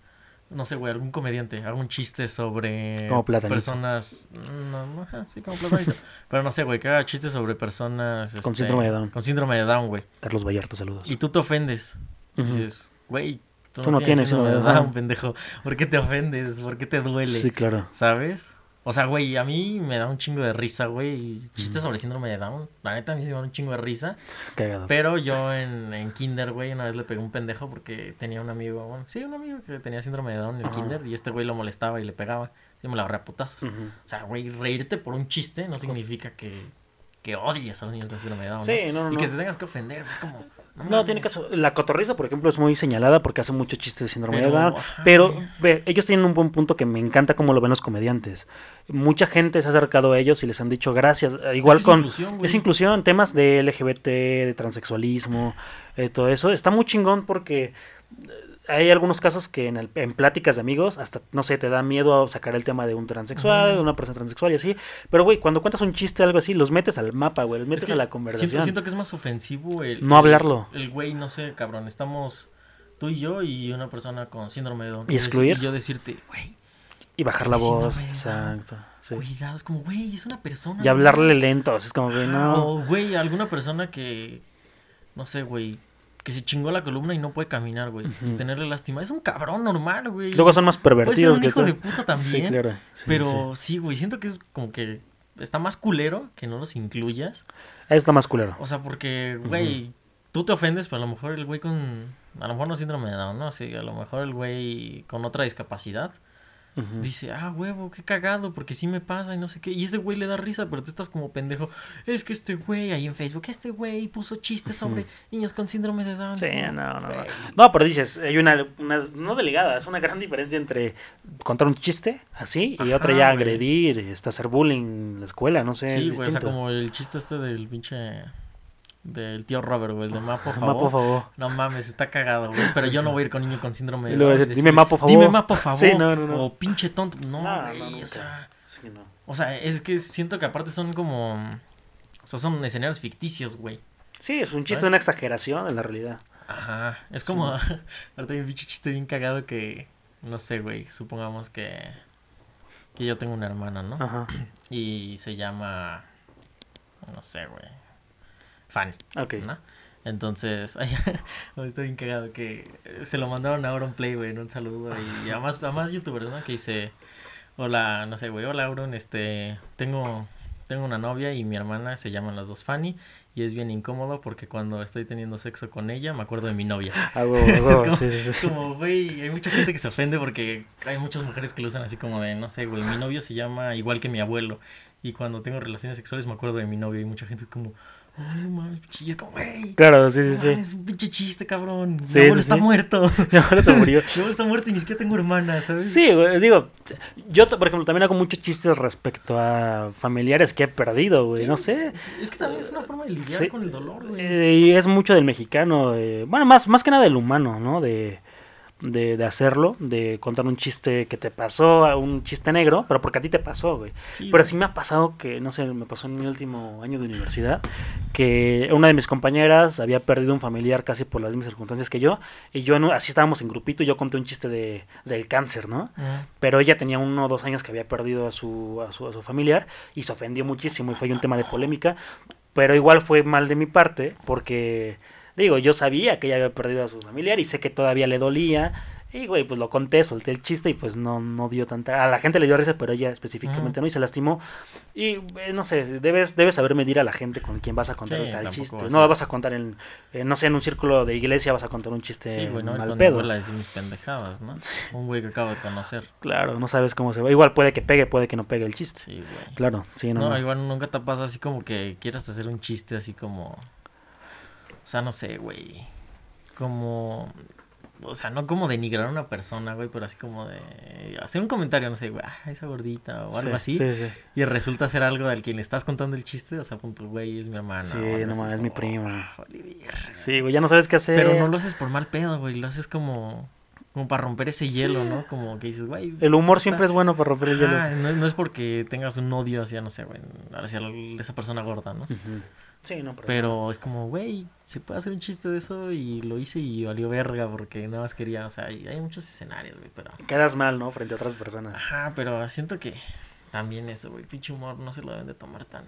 no sé, güey, algún comediante haga un chiste sobre Como personas, no, no, sí, como platanito. Pero no sé, güey, que haga chistes sobre personas Con este, síndrome de Down. Con síndrome de Down, güey. Carlos Vallarta, saludos. Y tú te ofendes. Ujú. Dices, güey, tú, Tú no, no tienes síndrome de Down. pendejo. ¿Por qué te ofendes? ¿Por qué te duele? Sí, claro. ¿Sabes? O sea, güey, a mí me da un chingo de risa, güey. Chistes sobre síndrome de Down. La neta, a mí sí me da un chingo de risa. Cagado. Pero yo en, en Kinder, güey, una vez le pegué un pendejo porque tenía un amigo, bueno, sí, un amigo que tenía síndrome de Down en el Ajá. Kinder y este güey lo molestaba y le pegaba. Yo me la agarré a putazos. O sea, güey, reírte por un chiste no significa que, que odies a los niños con síndrome de Down. Sí, ¿no? no, no, Y que te tengas que ofender, es como. No, No, tiene caso. La cotorriza, por ejemplo, es muy señalada porque hace muchos chistes de síndrome Pero, de Down. Pero ve, ellos tienen un buen punto que me encanta cómo lo ven los comediantes. Mucha gente se ha acercado a ellos y les han dicho gracias. Eh, Igual Es con. inclusión, es inclusión, temas de LGBT, de transexualismo, eh, todo eso. Está muy chingón porque hay algunos casos que en, el- en pláticas de amigos, hasta, no sé, te da miedo sacar el tema de un transexual, de una persona transexual y así. Pero, güey, cuando cuentas un chiste, algo así, los metes al mapa, güey, los metes Es que a la conversación. Siento, siento que es más ofensivo el... No hablarlo. El güey, no sé, cabrón, estamos tú y yo y una persona con síndrome de Down. ¿Y excluir? Y yo decirte, güey, Y bajar la voz, exacto. sí. cuidado, es como, güey, es una persona. Y hablarle lento, así es como, güey, no. O, güey, alguna persona que, no sé, güey, que se chingó la columna y no puede caminar, güey. Tenerle lástima. Es un cabrón normal, güey. Luego son más Puede ser pervertidos un que hijo tú. de puta también. Sí, claro. Sí, pero sí. sí, güey, siento que es como que está más culero que no los incluyas. Ahí está más culero. O sea, porque, güey, tú te ofendes, pero a lo mejor el güey con. A lo mejor no síndrome de Down, ¿no? Sí, a lo mejor el güey con otra discapacidad Dice, ah, huevo, qué cagado, porque sí me pasa y no sé qué. Y ese güey le da risa, pero tú estás como pendejo. Es que este güey ahí en Facebook, este güey puso chistes sobre niños con síndrome de Down. Sí, no, no, no. No, pero dices, hay una, una, no delegada, es una gran diferencia entre contar un chiste así y Ajá, otra ya agredir, este, hacer bullying en la escuela, no sé. Sí, güey, o sea, como el chiste este del pinche. Del tío Robert, güey, el de Ma, por Ma, favor. por favor. No mames, está cagado, güey. Pero yo no voy a ir con niño con síndrome de Down. decir, "Dime, ma, por favor". Dime ma, por favor. Sí, no, no, no. O pinche tonto. No, No, güey, no, o sea. Sí, no. O sea, es que siento que aparte son como... O sea, son escenarios ficticios, güey. Sí, es un chiste, una exageración en la realidad. Ajá. Es como... Ahorita hay un pinche chiste bien cagado que... No sé, güey. Supongamos que... Que yo tengo una hermana, ¿no? Ajá. Y se llama... No sé, güey. Fanny. Ok. ¿no? Entonces, ay, estoy bien cagado que eh, se lo mandaron a Auron Play, güey, en un saludo. Y a más, a más youtubers, ¿no? Que dice, hola, no sé, güey, hola Auron, este, tengo, tengo una novia y mi hermana se llaman las dos Fanny. Y es bien incómodo porque cuando estoy teniendo sexo con ella me acuerdo de mi novia. Hago, Es hago, como- sí, sí, Es sí. como, güey, hay mucha gente que se ofende porque hay muchas mujeres que lo usan así como de, no sé, güey, mi novio se llama igual que mi abuelo. Y cuando tengo relaciones sexuales me acuerdo de mi novio y mucha gente es como, ay, mames, pinche", y es como, güey. Claro, sí, sí, sí. Es un pinche chiste, cabrón. Sí, mi abuelo sí, está sí. muerto. Y ahora se murió. mi abuelo está muerto y ni siquiera tengo hermana, ¿sabes? Sí, güey, digo, yo, por ejemplo, también hago muchos chistes respecto a familiares que he perdido, güey, no sé. Es que también es una forma de lidiar con el dolor, güey. Eh, y es mucho del mexicano, eh, bueno, más, más que nada del humano, ¿no? De, de, de hacerlo, de contar un chiste que te pasó, un chiste negro, pero porque a ti te pasó, güey. Sí, Pero güey. sí me ha pasado que, no sé, me pasó en mi último año de universidad, que una de mis compañeras había perdido un familiar casi por las mismas circunstancias que yo, y yo, en así estábamos en grupito, y yo conté un chiste de, del cáncer, ¿no? Pero ella tenía uno o dos años que había perdido a su, a su, a su familiar y se ofendió muchísimo y fue un tema de polémica. Pero igual fue mal de mi parte porque, digo, yo sabía que ella había perdido a su familiar y sé que todavía le dolía. Y, güey, pues lo conté, solté el chiste y pues no, no dio tanta... A la gente le dio risa, pero ella específicamente no y se lastimó. Y, eh, no sé, debes, debes saber medir a la gente con quien vas a contar Sí, tal chiste. vas No a- vas a contar en, eh, no sé, en un círculo de iglesia vas a contar un chiste Sí, güey, no, mal pedo. decir mis pendejadas, ¿no? Un güey que acabo de conocer. Claro, no sabes cómo se va. Igual puede que pegue, puede que no pegue el chiste. Sí, güey. Claro, sí, no. No, no. igual nunca te pasa así como que quieras hacer un chiste así como... O sea, no sé, güey. Como... O sea, no como denigrar a una persona, güey, pero así como de... Hacer un comentario, no sé, güey, ah, esa gordita o algo Sí, así. Sí, sí. Y resulta ser algo al quien le estás contando el chiste, o sea, punto, güey, es mi hermana. Sí, no es mi prima. "Ah, vale, verga". Sí, güey, ya no sabes qué hacer. Pero no lo haces por mal pedo, güey, lo haces como... Como para romper ese hielo, ¿no? Como que dices, güey... El humor está- siempre es bueno para romper el hielo. No, no es porque tengas un odio hacia, no sé, güey, hacia esa persona gorda, ¿no? Ujú. Sí, no, pero... Pero es como, güey, se puede hacer un chiste de eso y lo hice y valió verga porque nada más quería, o sea, hay, hay muchos escenarios, güey, pero... Quedas mal, ¿no? Frente a otras personas. Ajá, pero siento que también eso, güey, pinche humor no se lo deben de tomar tan...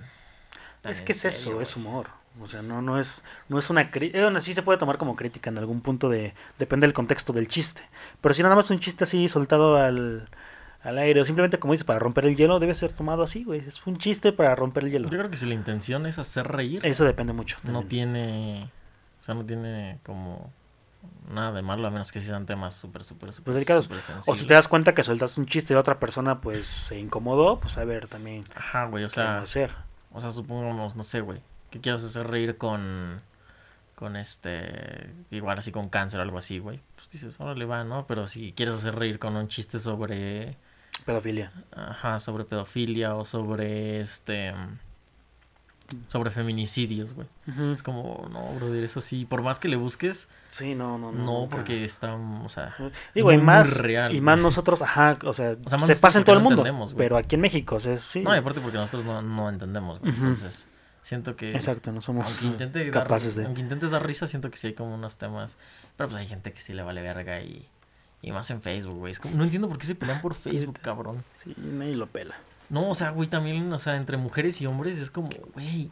tan Es que es serio, eso, güey. es humor. O sea, no, no es, no es una crítica. Bueno, sí se puede tomar como crítica en algún punto de. Depende del contexto del chiste. Pero si nada más un chiste así soltado al, al aire, o simplemente como dices, para romper el hielo, debe ser tomado así, güey. Es un chiste para romper el hielo. Yo creo que si la intención es hacer reír, Eso depende mucho. no tiene... O sea, no tiene como... Nada de malo, a menos que sean temas súper, súper, súper, Pues O si te das cuenta que soltaste un chiste y la otra persona pues se incomodó, pues a ver también Ajá, güey, o sea... hacer. O sea, supongamos, no sé, güey, que quieras hacer reír con, con este, igual así con cáncer o algo así, güey. Pues dices, órale va, ¿no? Pero si quieres hacer reír con un chiste sobre, Pedofilia. ajá, sobre pedofilia o sobre, este, sobre feminicidios, güey. Es como, no, brother, eso sí, por más que le busques, Sí, no, no, no. no, porque está, o sea, Digo, y muy, más, real, y más nosotros, ajá, o sea, O sea, se pasa en todo el no mundo, pero aquí en México, o sea, sí. no, y aparte porque nosotros no, no entendemos, güey. Entonces, siento que... Exacto, no somos Aunque intente dar, capaces de... aunque intentes dar risa, siento que sí hay como unos temas. Pero pues hay gente que sí le vale verga y, y más en Facebook, güey. Es como, no entiendo por qué se pelean por Facebook, cabrón. Sí, nadie lo pela. No, o sea, güey, también, o sea, entre mujeres y hombres es como, güey,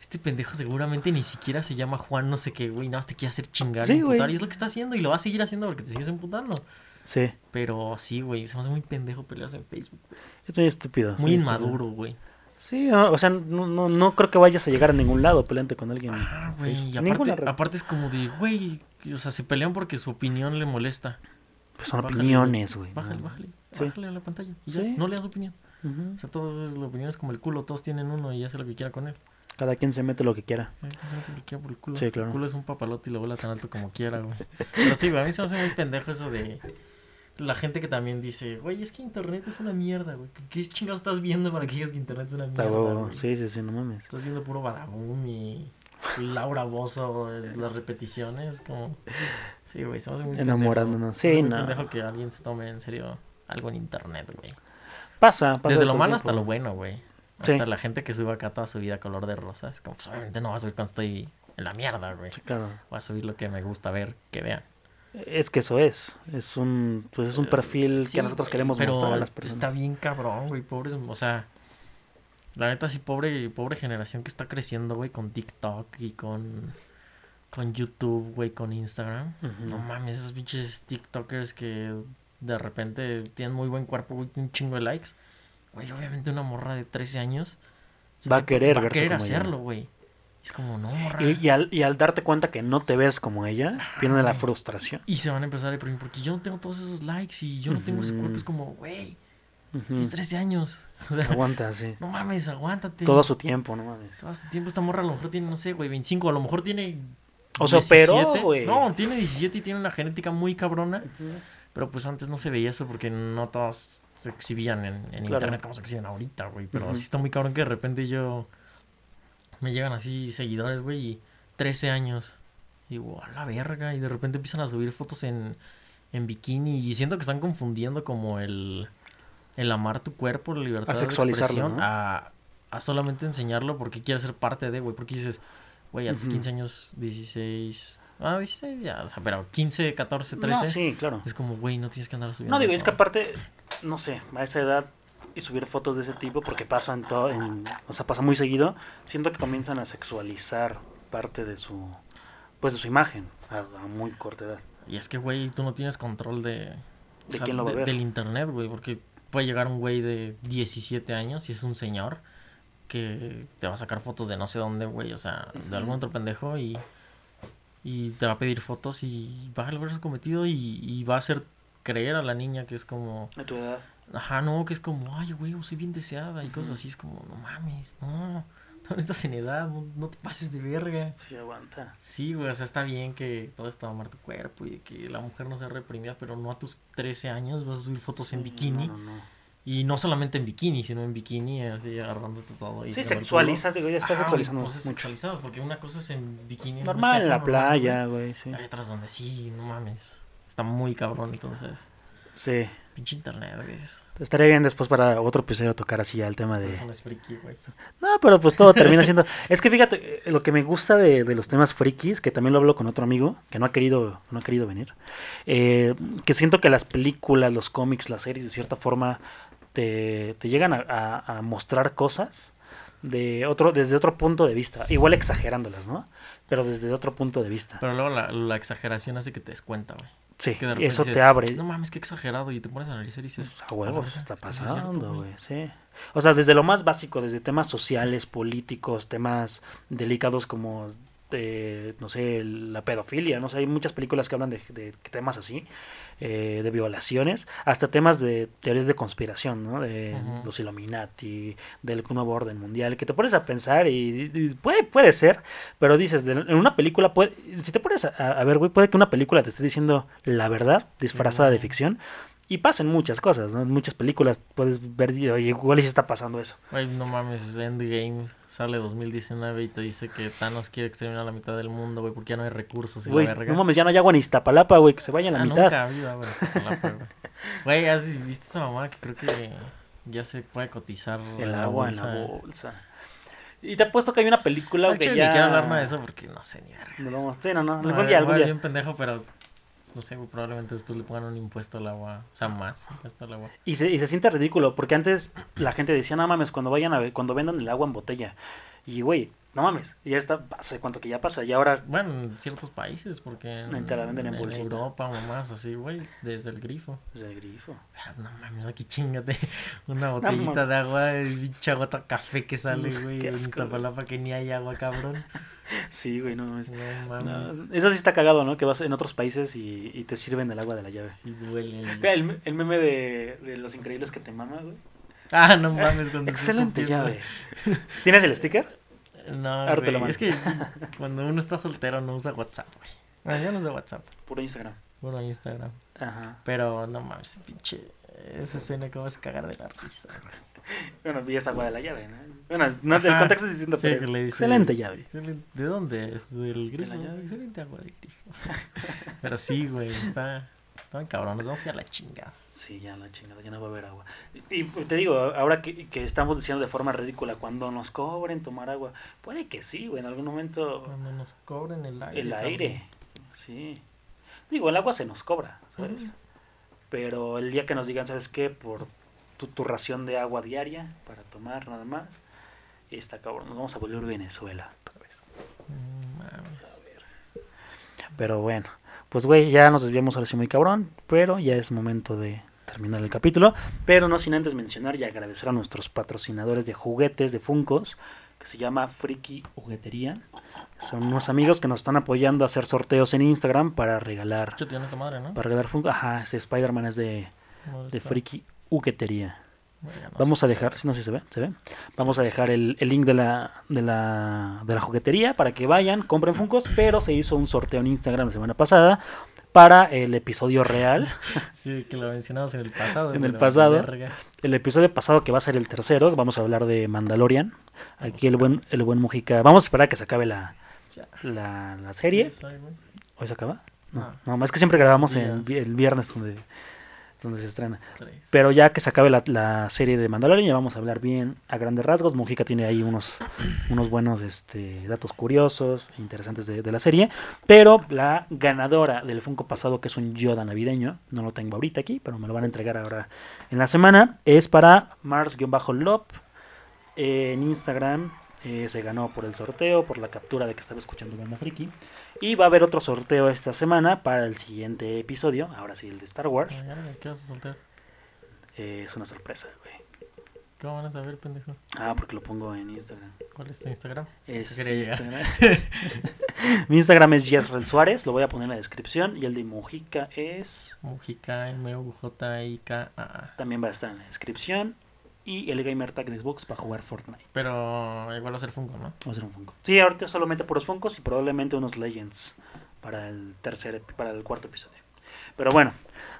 este pendejo seguramente ni siquiera se llama Juan, no sé qué, güey, nada más te quiere hacer chingar, Sí, y emputar, güey. y es lo que está haciendo y lo va a seguir haciendo porque te sigues emputando. Sí, Pero sí, güey, se me hace muy pendejo peleas en Facebook. güey. es muy estúpido. Muy sí, inmaduro, güey. Sí, no, o sea, no, no, no creo que vayas a llegar a ningún lado peleante con alguien. Ah, güey, y aparte, aparte es como de, güey, o sea, se pelean porque su opinión le molesta. Pues son bájale, opiniones, güey. Bájale, bájale. Sí. Bájale a la pantalla. Y ya, Sí. no leas opinión. Ujú. O sea, todos la opinión es como el culo, todos tienen uno y hace lo que quiera con él. Cada quien se mete lo que quiera. Ay, quién sabe lo que quiera por el culo. Sí, claro. El culo es un papalote y lo vuela tan alto como quiera, güey. Pero sí, güey, a mí se me hace muy pendejo eso de la gente que también dice, güey, es que internet es una mierda, güey. ¿Qué ¿Qué chingados estás viendo para que digas que internet es una mierda, güey? Sí, sí, sí, no mames. Estás viendo puro Badaboom y Laura Bozo, eh, las repeticiones, como... Sí, güey, se me hace muy. Enamorándonos. Sí, no. pendejo que alguien se tome en serio algo en internet, güey. Pasa, pasa Desde lo malo hasta lo bueno, güey. Sí. Hasta la gente que sube acá toda su vida color de rosa. Es como, pues obviamente no vas a subir cuando estoy en la mierda, güey. Sí, claro. Voy a subir lo que me gusta ver, que vean. Es que eso es. Es un, pues es un perfil Sí, que nosotros queremos pero mostrar a las está personas. bien cabrón, güey. Pobres, o sea, la neta sí, pobre, pobre generación que está creciendo, güey, con TikTok y con, con YouTube, güey, con Instagram. No mames, esos pinches TikTokers que de repente tienen muy buen cuerpo, güey, tienen un chingo de likes. Güey, obviamente una morra de 13 años Va a querer va a verse querer como ella. hacerlo, güey. Es como, no, morra. Y, y al, y al darte cuenta que no te ves como ella, viene la frustración. Y se van a empezar a deprimir porque yo no tengo todos esos likes y yo no tengo ese cuerpo. Es como, güey, Ujú. tienes 13 años. O sea, Aguanta, sí. no mames, aguántate. Todo su tiempo, no mames. Todo ese tiempo esta morra a lo mejor tiene, no sé, güey, 25. A lo mejor tiene. O se operó, 17. güey. No, tiene 17 y tiene una genética muy cabrona. Pero pues antes no se veía eso porque no todos se exhibían en, en Claro. internet como se exhiben ahorita, güey. Pero Ujú. sí está muy cabrón que de repente yo. Me llegan así seguidores, güey, y 13 años. Y digo, a la verga. Y de repente empiezan a subir fotos en, en bikini. Y siento que están confundiendo como el. El amar tu cuerpo, la libertad de sexualizarlo, expresión, ¿no? a, a solamente enseñarlo porque quieres ser parte de, güey. Porque dices, güey, a tus Ujú. 15 años, 16. Ah, 16 ya, o sea, pero 15, 14, 13. No, sí, claro. Es como, güey, no tienes que andar subiendo. No, digo, eso. es que aparte, no sé, a esa edad y subir fotos de ese tipo, porque pasan todo, en, o sea, pasa muy seguido, siento que comienzan a sexualizar parte de su, pues de su imagen a, a muy corta edad. Y es que, güey, tú no tienes control de. ¿De quién lo va a de- ver? Del internet, güey, porque puede llegar un güey de 17 años y es un señor que te va a sacar fotos de no sé dónde, güey, o sea, de algún otro pendejo y. Y te va a pedir fotos y va a lograr su cometido y, y va a hacer creer a la niña que es como. De tu edad. Ajá, no, que es como, ay, güey, soy bien deseada y cosas así. Es como, no mames, no, no estás en edad, no, no te pases de verga. Sí, aguanta. Sí, güey, o sea, está bien que todo está amar tu cuerpo y que la mujer no sea reprimida, pero no a tus 13 años vas a subir fotos en Sí, bikini. no, no. Y no solamente en bikini, sino en bikini, así agarrándote todo. y Sí, sexualiza, digo, ya está Ajá, sexualizando mucho. sexualizadas, porque una cosa es en bikini. Normal, en la playa, güey, sí. Hay otras donde sí, no mames. Está muy cabrón, entonces. Sí. Pinche internet, güey. Estaría bien después para otro episodio tocar así ya el tema de... Eso no es friki, güey. No, pero pues todo termina siendo... Es que fíjate, eh, lo que me gusta de, de los temas frikis, que también lo hablo con otro amigo, que no ha querido, no ha querido venir, eh, que siento que las películas, los cómics, las series, de cierta forma, te, te llegan a, a- a mostrar cosas de otro, desde otro punto de vista, igual exagerándolas, ¿no? Pero desde otro punto de vista. Pero luego la, la exageración hace que te des cuenta, güey. Sí, Que de y repente eso dices, te abre. No mames, qué exagerado. Y te pones a analizar y dices. Pues, a huevos, "A la está es pasando, güey, sí. O sea, desde lo más básico, desde temas sociales, políticos, temas delicados como, eh, no sé, la pedofilia, no sé, hay muchas películas que hablan de, de temas así, eh, de violaciones, hasta temas de teorías de conspiración, ¿no? De los Illuminati, del nuevo orden mundial, que te pones a pensar y, y puede, puede ser, pero dices, de- en una película, puede, si te pones a, a ver, güey, puede que una película te esté diciendo la verdad disfrazada de ficción, y pasan muchas cosas, ¿no? En muchas películas puedes ver, oye, igual y sí está pasando eso. Güey, no mames, Endgame sale 2019 y te dice que Thanos quiere exterminar la mitad del mundo, güey, porque ya no hay recursos y Güey, la verga. no mames, ya no hay agua en Iztapalapa, güey, que se vaya a la ah, mitad. nunca ha habido agua en Iztapalapa, güey. Güey, ¿has visto esa mamá que creo que ya se puede cotizar El la agua en bolsa? la bolsa. Y te apuesto que hay una película No, que ya... ni quiero hablar nada de eso porque no sé ni verga. No, sí, no, no, No, algún día, algún día. bien pendejo, pero no sé, güey, probablemente después le pongan un impuesto al agua, o sea, más impuesto al agua. Y se, y se siente ridículo, porque antes la gente decía, no mames, cuando vayan a ver- cuando vendan el agua en botella. Y güey, no mames, ya está, hace cuánto que ya pasa, y ahora Bueno, en ciertos países, porque en, No, te la venden en en bolsita. Europa o más así, güey, desde el grifo. pues, el grifo. Pero no mames, aquí chingate una botellita mames. de agua, el pinche agua café que sale, güey, en Iztapalapa que ni hay agua, cabrón. Sí, güey, no mames. No No, eso sí está cagado, ¿no? Que vas en otros países y, y te sirven el agua de la llave. Sí duele. El, el meme de, de los increíbles que te mama, güey. Ah, no mames, cuando Excelente llave. ¿Tienes el sticker? No, Ahora te lo güey, mando. es que cuando uno está soltero no usa WhatsApp, güey. Bueno, yo no uso WhatsApp, Puro Instagram. bueno, Instagram. Ajá. Pero no mames, pinche. Esa escena que vas a cagar de la risa, güey. Bueno, vi esa agua de la llave, ¿no? Bueno, no, el contexto es distinto, Sí, pero dice- excelente llave. ¿De dónde es? Del grifo. la llave. Excelente agua de grifo. Pero sí, güey, está. Están cabrón, nos vamos a ir a la chingada. Sí, ya la chingada, ya no va a haber agua. Y, y te digo, ahora que, que estamos diciendo de forma ridícula, cuando nos cobren tomar agua, puede que sí, güey, en algún momento Cuando nos cobren el aire. el cabrón. aire, sí. Digo, el agua se nos cobra, ¿sabes? Pero el día que nos digan, ¿sabes qué? Por tu, tu ración de agua diaria para tomar nada más, está cabrón, nos vamos a volver Venezuela otra vez. Mm, mames. Pero bueno, pues güey, ya nos desviamos ahora sí muy cabrón, pero ya es momento de terminar el capítulo. Pero no sin antes mencionar y agradecer a nuestros patrocinadores de juguetes, de Funcos, que se llama Friki Juguetería. Son unos amigos que nos están apoyando a hacer sorteos en Instagram para regalar, Yo madre, ¿no? para regalar Funko. Ajá, ese Spider-Man es de, ¿Cómo de? Friki Bueno, no Vamos a dejar, si no sé si se ve, se ve. Vamos a dejar el, el link de la, de la de la juguetería para que vayan, compren Funkos, pero se hizo un sorteo en Instagram la semana pasada para el episodio real. Que, lo mencionamos en el pasado. En el pasado. el episodio pasado que va a ser el tercero, vamos a hablar de Mandalorian. Aquí el buen el buen Mujica, vamos a esperar a que se acabe la, la, la serie. ¿Hoy se acaba? No, No. es que siempre grabamos días. el viernes donde, donde se estrena. Pero ya que se acabe la, la serie de Mandalorian, ya vamos a hablar bien a grandes rasgos. Mujica tiene ahí unos, unos buenos este, datos curiosos, e interesantes de, de la serie. Pero la ganadora del Funko pasado, que es un Yoda navideño, no lo tengo ahorita aquí, pero me lo van a entregar ahora en la semana, es para Mars-Lop. Eh, en Instagram eh, se ganó por el sorteo, por la captura de que estaba escuchando Banda Friki. Y va a haber otro sorteo esta semana para el siguiente episodio, ahora sí el de Star Wars. Ay, ¿Qué vas a soltar? Eh, es una sorpresa, güey. ¿Cómo van a saber, pendejo? Ah, porque lo pongo en Instagram. ¿Cuál es tu Instagram? Es. Instagram. Mi Instagram es Yesrel Suárez, lo voy a poner en la descripción. Y el de Mujica es. Mujica, M-U-J-I-K-A. También va a estar en la descripción. Y el Gamer Tag de Xbox para jugar Fortnite. Pero igual va a ser Funko, ¿no? Va a ser un Funko. Sí, ahorita solamente puros Funkos y probablemente unos Legends para el tercer, para el cuarto episodio. Pero bueno,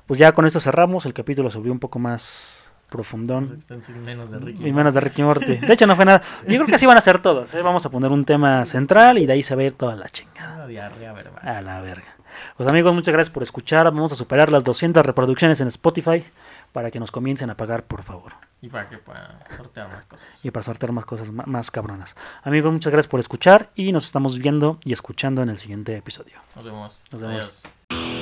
pues ya con esto cerramos. El capítulo se volvió un poco más Más profundón. y menos de Ricky. Y menos de Ricky Morty. De hecho, no fue nada. Yo creo que así van a ser todos. ¿eh? Vamos a poner un tema central y de ahí se va a ir toda la chingada. Ah, diarrea verbal. A la verga. Pues amigos, muchas gracias por escuchar. Vamos a superar las 200 reproducciones en Spotify para que nos comiencen a pagar, por favor. Y para que pueda sortear más cosas. Y para sortear más cosas ma- más cabronas. Amigos, muchas gracias por escuchar y nos estamos viendo y escuchando en el siguiente episodio. Nos vemos. Nos vemos. Adiós.